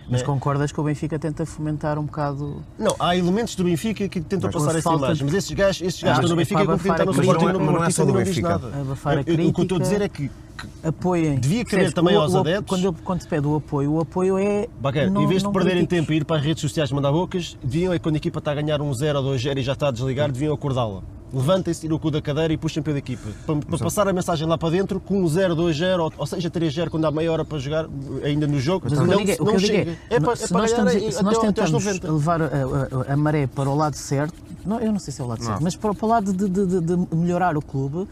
Mas É. concordas que o Benfica tenta fomentar um bocado. Não, há elementos do Benfica que tentam Mas passar essa falta imagem, de- mas esses gajos, esses Ah, gajos mas Benfica é como tentar no Sporting crítica. no Mas não é só do não Benfica. nada. Abafar a Eu- eu- O que eu estou a crítica. dizer é que Apoiem. Devia caber Percebes? também O- aos o- adeptos. Quando, eu- quando se pede o apoio, o apoio é. Baquer, não- em vez de não perderem critiques. tempo e ir para as redes sociais mandar bocas, deviam é quando a equipa está a ganhar um 0 ou 2-0 e já está a desligar, deviam acordá-la. Levantem-se, tiram o cu da cadeira e puxem pela equipa. Para, para passar a mensagem lá para dentro, com um 0, 2-0 ou, ou seja 3-0 quando há meia hora para jogar ainda no jogo, Mas o que eu não, digo é- não é, chega. É para, é se para nós ganhar estamos- se nós tentamos 90. levar a, a- a maré para o lado certo, não, eu não sei se é o lado Não. certo, mas para, para o lado de, de- de- de melhorar o clube,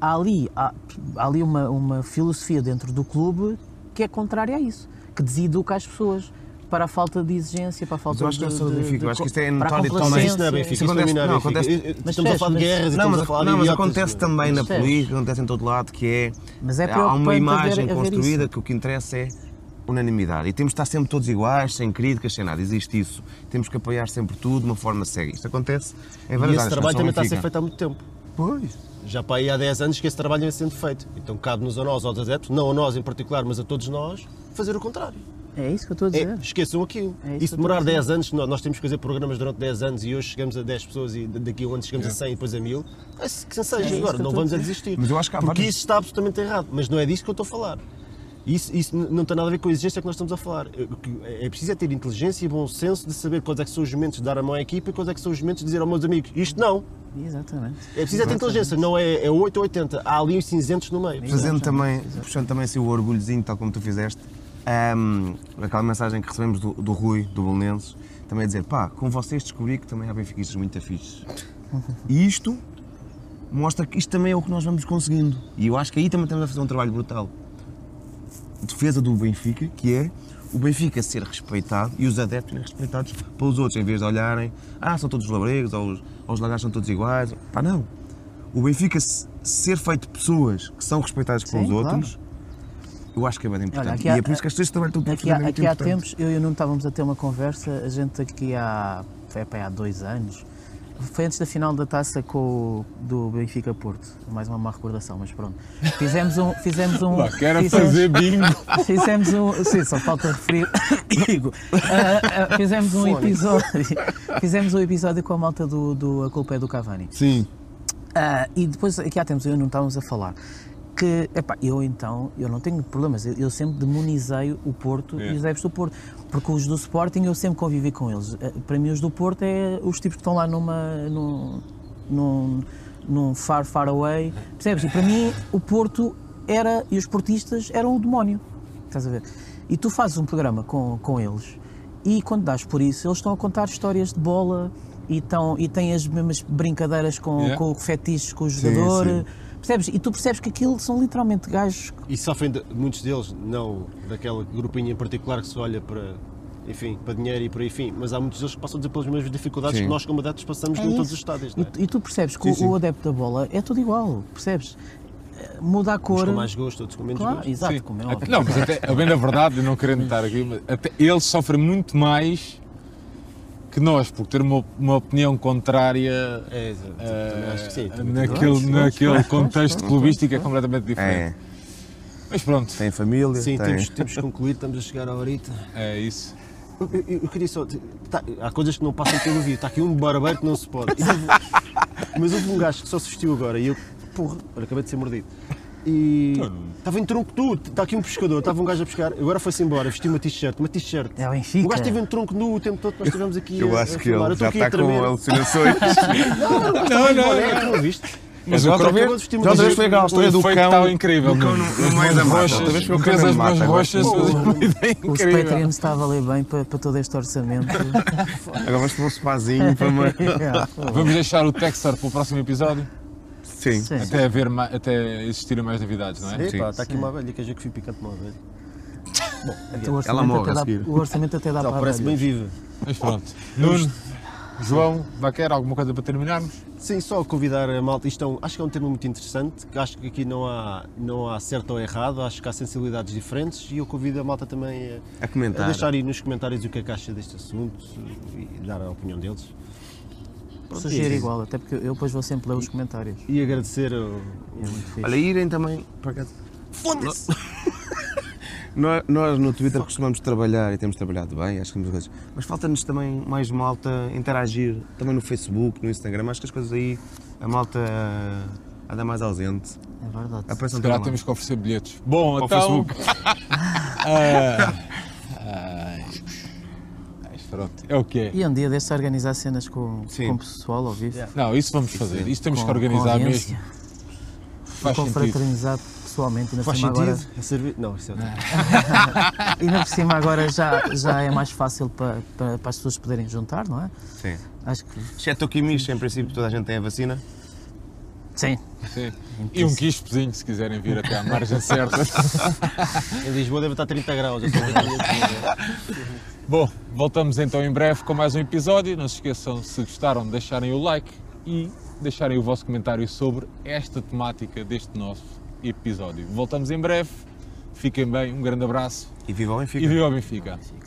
há ali, há, há ali uma, uma filosofia dentro do clube que é contrária a isso, que deseduca as pessoas para a falta de exigência, para a falta eu acho que de, não é só do de- Benfica, de eu acho que isto é para a notório de Mas Mas isso não é. Benfica, isso não é acontece- não, acontece- Estamos a falar de guerras e Não, estamos mas, a falar de não, mas acontece também na política, acontece em todo lado, que é, Mas é há uma imagem construída que o que interessa é unanimidade. E temos de estar sempre todos iguais, sem críticas, sem nada. Existe isso. Temos que apoiar sempre tudo de uma forma cega. Isto acontece em E várias esse áreas. trabalho também está a ser feito há muito tempo. Pois. Já para aí há 10 anos que esse trabalho vem sendo feito. Então cabe-nos a nós, aos adeptos, não a nós em particular, mas a todos nós, fazer o contrário. É isso que eu estou a É, dizer. esqueçam aquilo. É isso e se demorar dizer. 10 anos, nós, nós temos que fazer programas durante 10 anos e hoje chegamos a 10 pessoas e daqui a um ano chegamos a 100 e depois a 1000, é que seja. É Agora, não vamos a desistir. Mas eu acho que há Porque vários- isso está absolutamente errado. Mas não é disso que eu estou a falar. Isso, isso não tem nada a ver com a exigência que nós estamos a falar. É- É preciso é ter inteligência e bom senso de saber quais é que são os momentos de dar a mão à equipa e quais é que são os momentos de dizer aos meus amigos isto não. Exatamente. É preciso é ter inteligência, não é, é 8 ou 80. Há ali uns cinzentos no meio. Fazendo também, puxando também assim o orgulhozinho, tal como tu fizeste, ahm, aquela mensagem que recebemos do, do Rui, do Bolonenses, também a dizer, pá, com vocês descobri que também há benfiquistas muito afixos. E isto mostra que isto também é o que nós vamos conseguindo. E eu acho que aí também estamos a fazer um trabalho brutal. Defesa do Benfica, que é o Benfica ser respeitado e os adeptos serem respeitados pelos outros, em vez de olharem, ah, são todos labregos, ou os, ou os lagartos são todos iguais. Pá, não. O Benfica se- ser feito de pessoas que são respeitadas pelos Sim, outros, eu acho que é bem importante. aqui e há- é por isso que as pessoas também estão Aqui há, aqui há tempos, eu e o Nuno estávamos a ter uma conversa, a gente aqui há, foi há dois anos, foi antes da final da taça com o, do Benfica Porto, mais uma má recordação, mas pronto. Fizemos um. Fizemos um Pá, quero fizemos, fazer bingo. Fizemos um. Sim, só falta referir. Digo, ah, ah, fizemos um episódio. Fizemos um episódio com a malta do, do A Culpa é do Cavani. Sim. Ah, e depois, aqui há tempos, eu não estávamos a falar que, epá, eu então, eu não tenho problemas, eu, eu sempre demonizei o Porto É. e os adeptos do Porto, porque os do Sporting eu sempre convivi com eles. Eh, Para mim os do Porto é os tipos que estão lá numa, num, num, num far, far away, percebes? E para mim o Porto era, e os portistas eram o demónio, estás a ver? E tu fazes um programa com, com eles e quando dás por isso, eles estão a contar histórias de bola e, estão, e têm as mesmas brincadeiras com, Yeah. com fetiches com o Sim, jogador. sim. Percebes? E tu percebes que aquilo são literalmente gajos. E sofrem, de- muitos deles, não daquele grupinho em particular que se olha para, enfim, para dinheiro e por aí, enfim, mas há muitos deles que passam a dizer pelas mesmas dificuldades Sim. que nós como adeptos passamos É em todos os estádios, E, não é? tu- e tu percebes que Sim, o- sim. o adepto da bola é tudo igual, percebes? Eh, Muda a Uns cor. com mais gosto, outros com menos Claro, gosto. exato, Sim. como é óbvio. Não, mas até, a bem na verdade, eu não querendo estar aqui, mas até eles sofrem muito mais que nós, por ter uma, uma opinião contrária É, exato. eh, Também acho que sim. também naquele, naquele contexto clubístico é completamente diferente. É, Mas pronto, tem família, Sim, tem... temos, temos que concluir, estamos a chegar à horita. é isso. Eu, eu- eu queria só. tá, há coisas que não passam pelo vídeo. Está aqui um barbeiro que não se pode. Mas houve um gajo que só se vestiu agora e eu. Porra, acabei de ser mordido. E. Estava em tronco nu, está aqui um pescador, estava um gajo a pescar, agora foi-se embora, vestiu uma t-shirt, uma t-shirt. É o. O gajo esteve em tronco nu o tempo todo que nós estivemos aqui Eu a, acho a que filmar. ele já a está com alucinações. Não, não, é, tu não viste? Mas outra vez, outra vez foi aquela história o do cão. estava incrível. do cão no- meio da roxas, Outra vez foi o cão as na mãos mata, roxas, agora. fazes uma ideia Os incrível. Patreons está a valer bem para, para todo este orçamento. Agora vamos para um spazinho para uma... Vamos deixar o Texar para o próximo episódio, Sim. Sim. até, haver ma- até existirem mais novidades, não é? Epá, está aqui uma abelha, quer dizer que fui picante uma abelha. O orçamento Ela morre até a dá- seguir. O orçamento até dá Ela para parece bem abelhas. viva. Mas pronto. Nuno, João, Baquer, alguma coisa para terminarmos? Sim, só convidar a malta. Isto é um- acho que é um tema muito interessante. que Acho que aqui não há, não há certo ou errado, acho que há sensibilidades diferentes e eu convido a malta também a, A comentar. a deixar aí nos comentários o que é que acha deste assunto e dar a opinião deles. Pronto, Sugiro igual, até porque eu depois vou sempre ler os comentários. E agradecer ao, É muito fixe. Olha, irem também. Por acaso. Nós, nós no Twitter costumamos trabalhar e temos trabalhado bem, acho que temos coisas. Mas falta-nos também mais malta interagir, também no Facebook, no Instagram. Acho que as coisas aí, a malta eh, anda mais ausente. É verdade. Se calhar temos que oferecer bilhetes. Bom, Ao então. Facebook. Ah, ai, ai, pronto, é o que é. E um dia deste organizar cenas com, Sim. com o pessoal, ao vivo. Não, isso vamos fazer. Isso temos Com- que organizar mesmo. Faz com sentido. fraternizar pessoalmente. Ainda Faz sentido? agora, É servir? Não, isso é outro. ainda por cima agora já, já é mais fácil para, para, para as pessoas poderem juntar, não é? Sim. Acho que Exceto o Quimish, em princípio toda a gente tem a vacina. sim. Sim. E um quispezinho, se quiserem vir até à margem certa. Em Lisboa deve estar 30 graus. Bom, voltamos então em breve com mais um episódio. Não se esqueçam, se gostaram, de deixarem o like e deixarem o vosso comentário sobre esta temática deste nosso episódio. Voltamos em breve. Fiquem bem, um grande abraço E viva o Benfica. e viva o Benfica. Fica.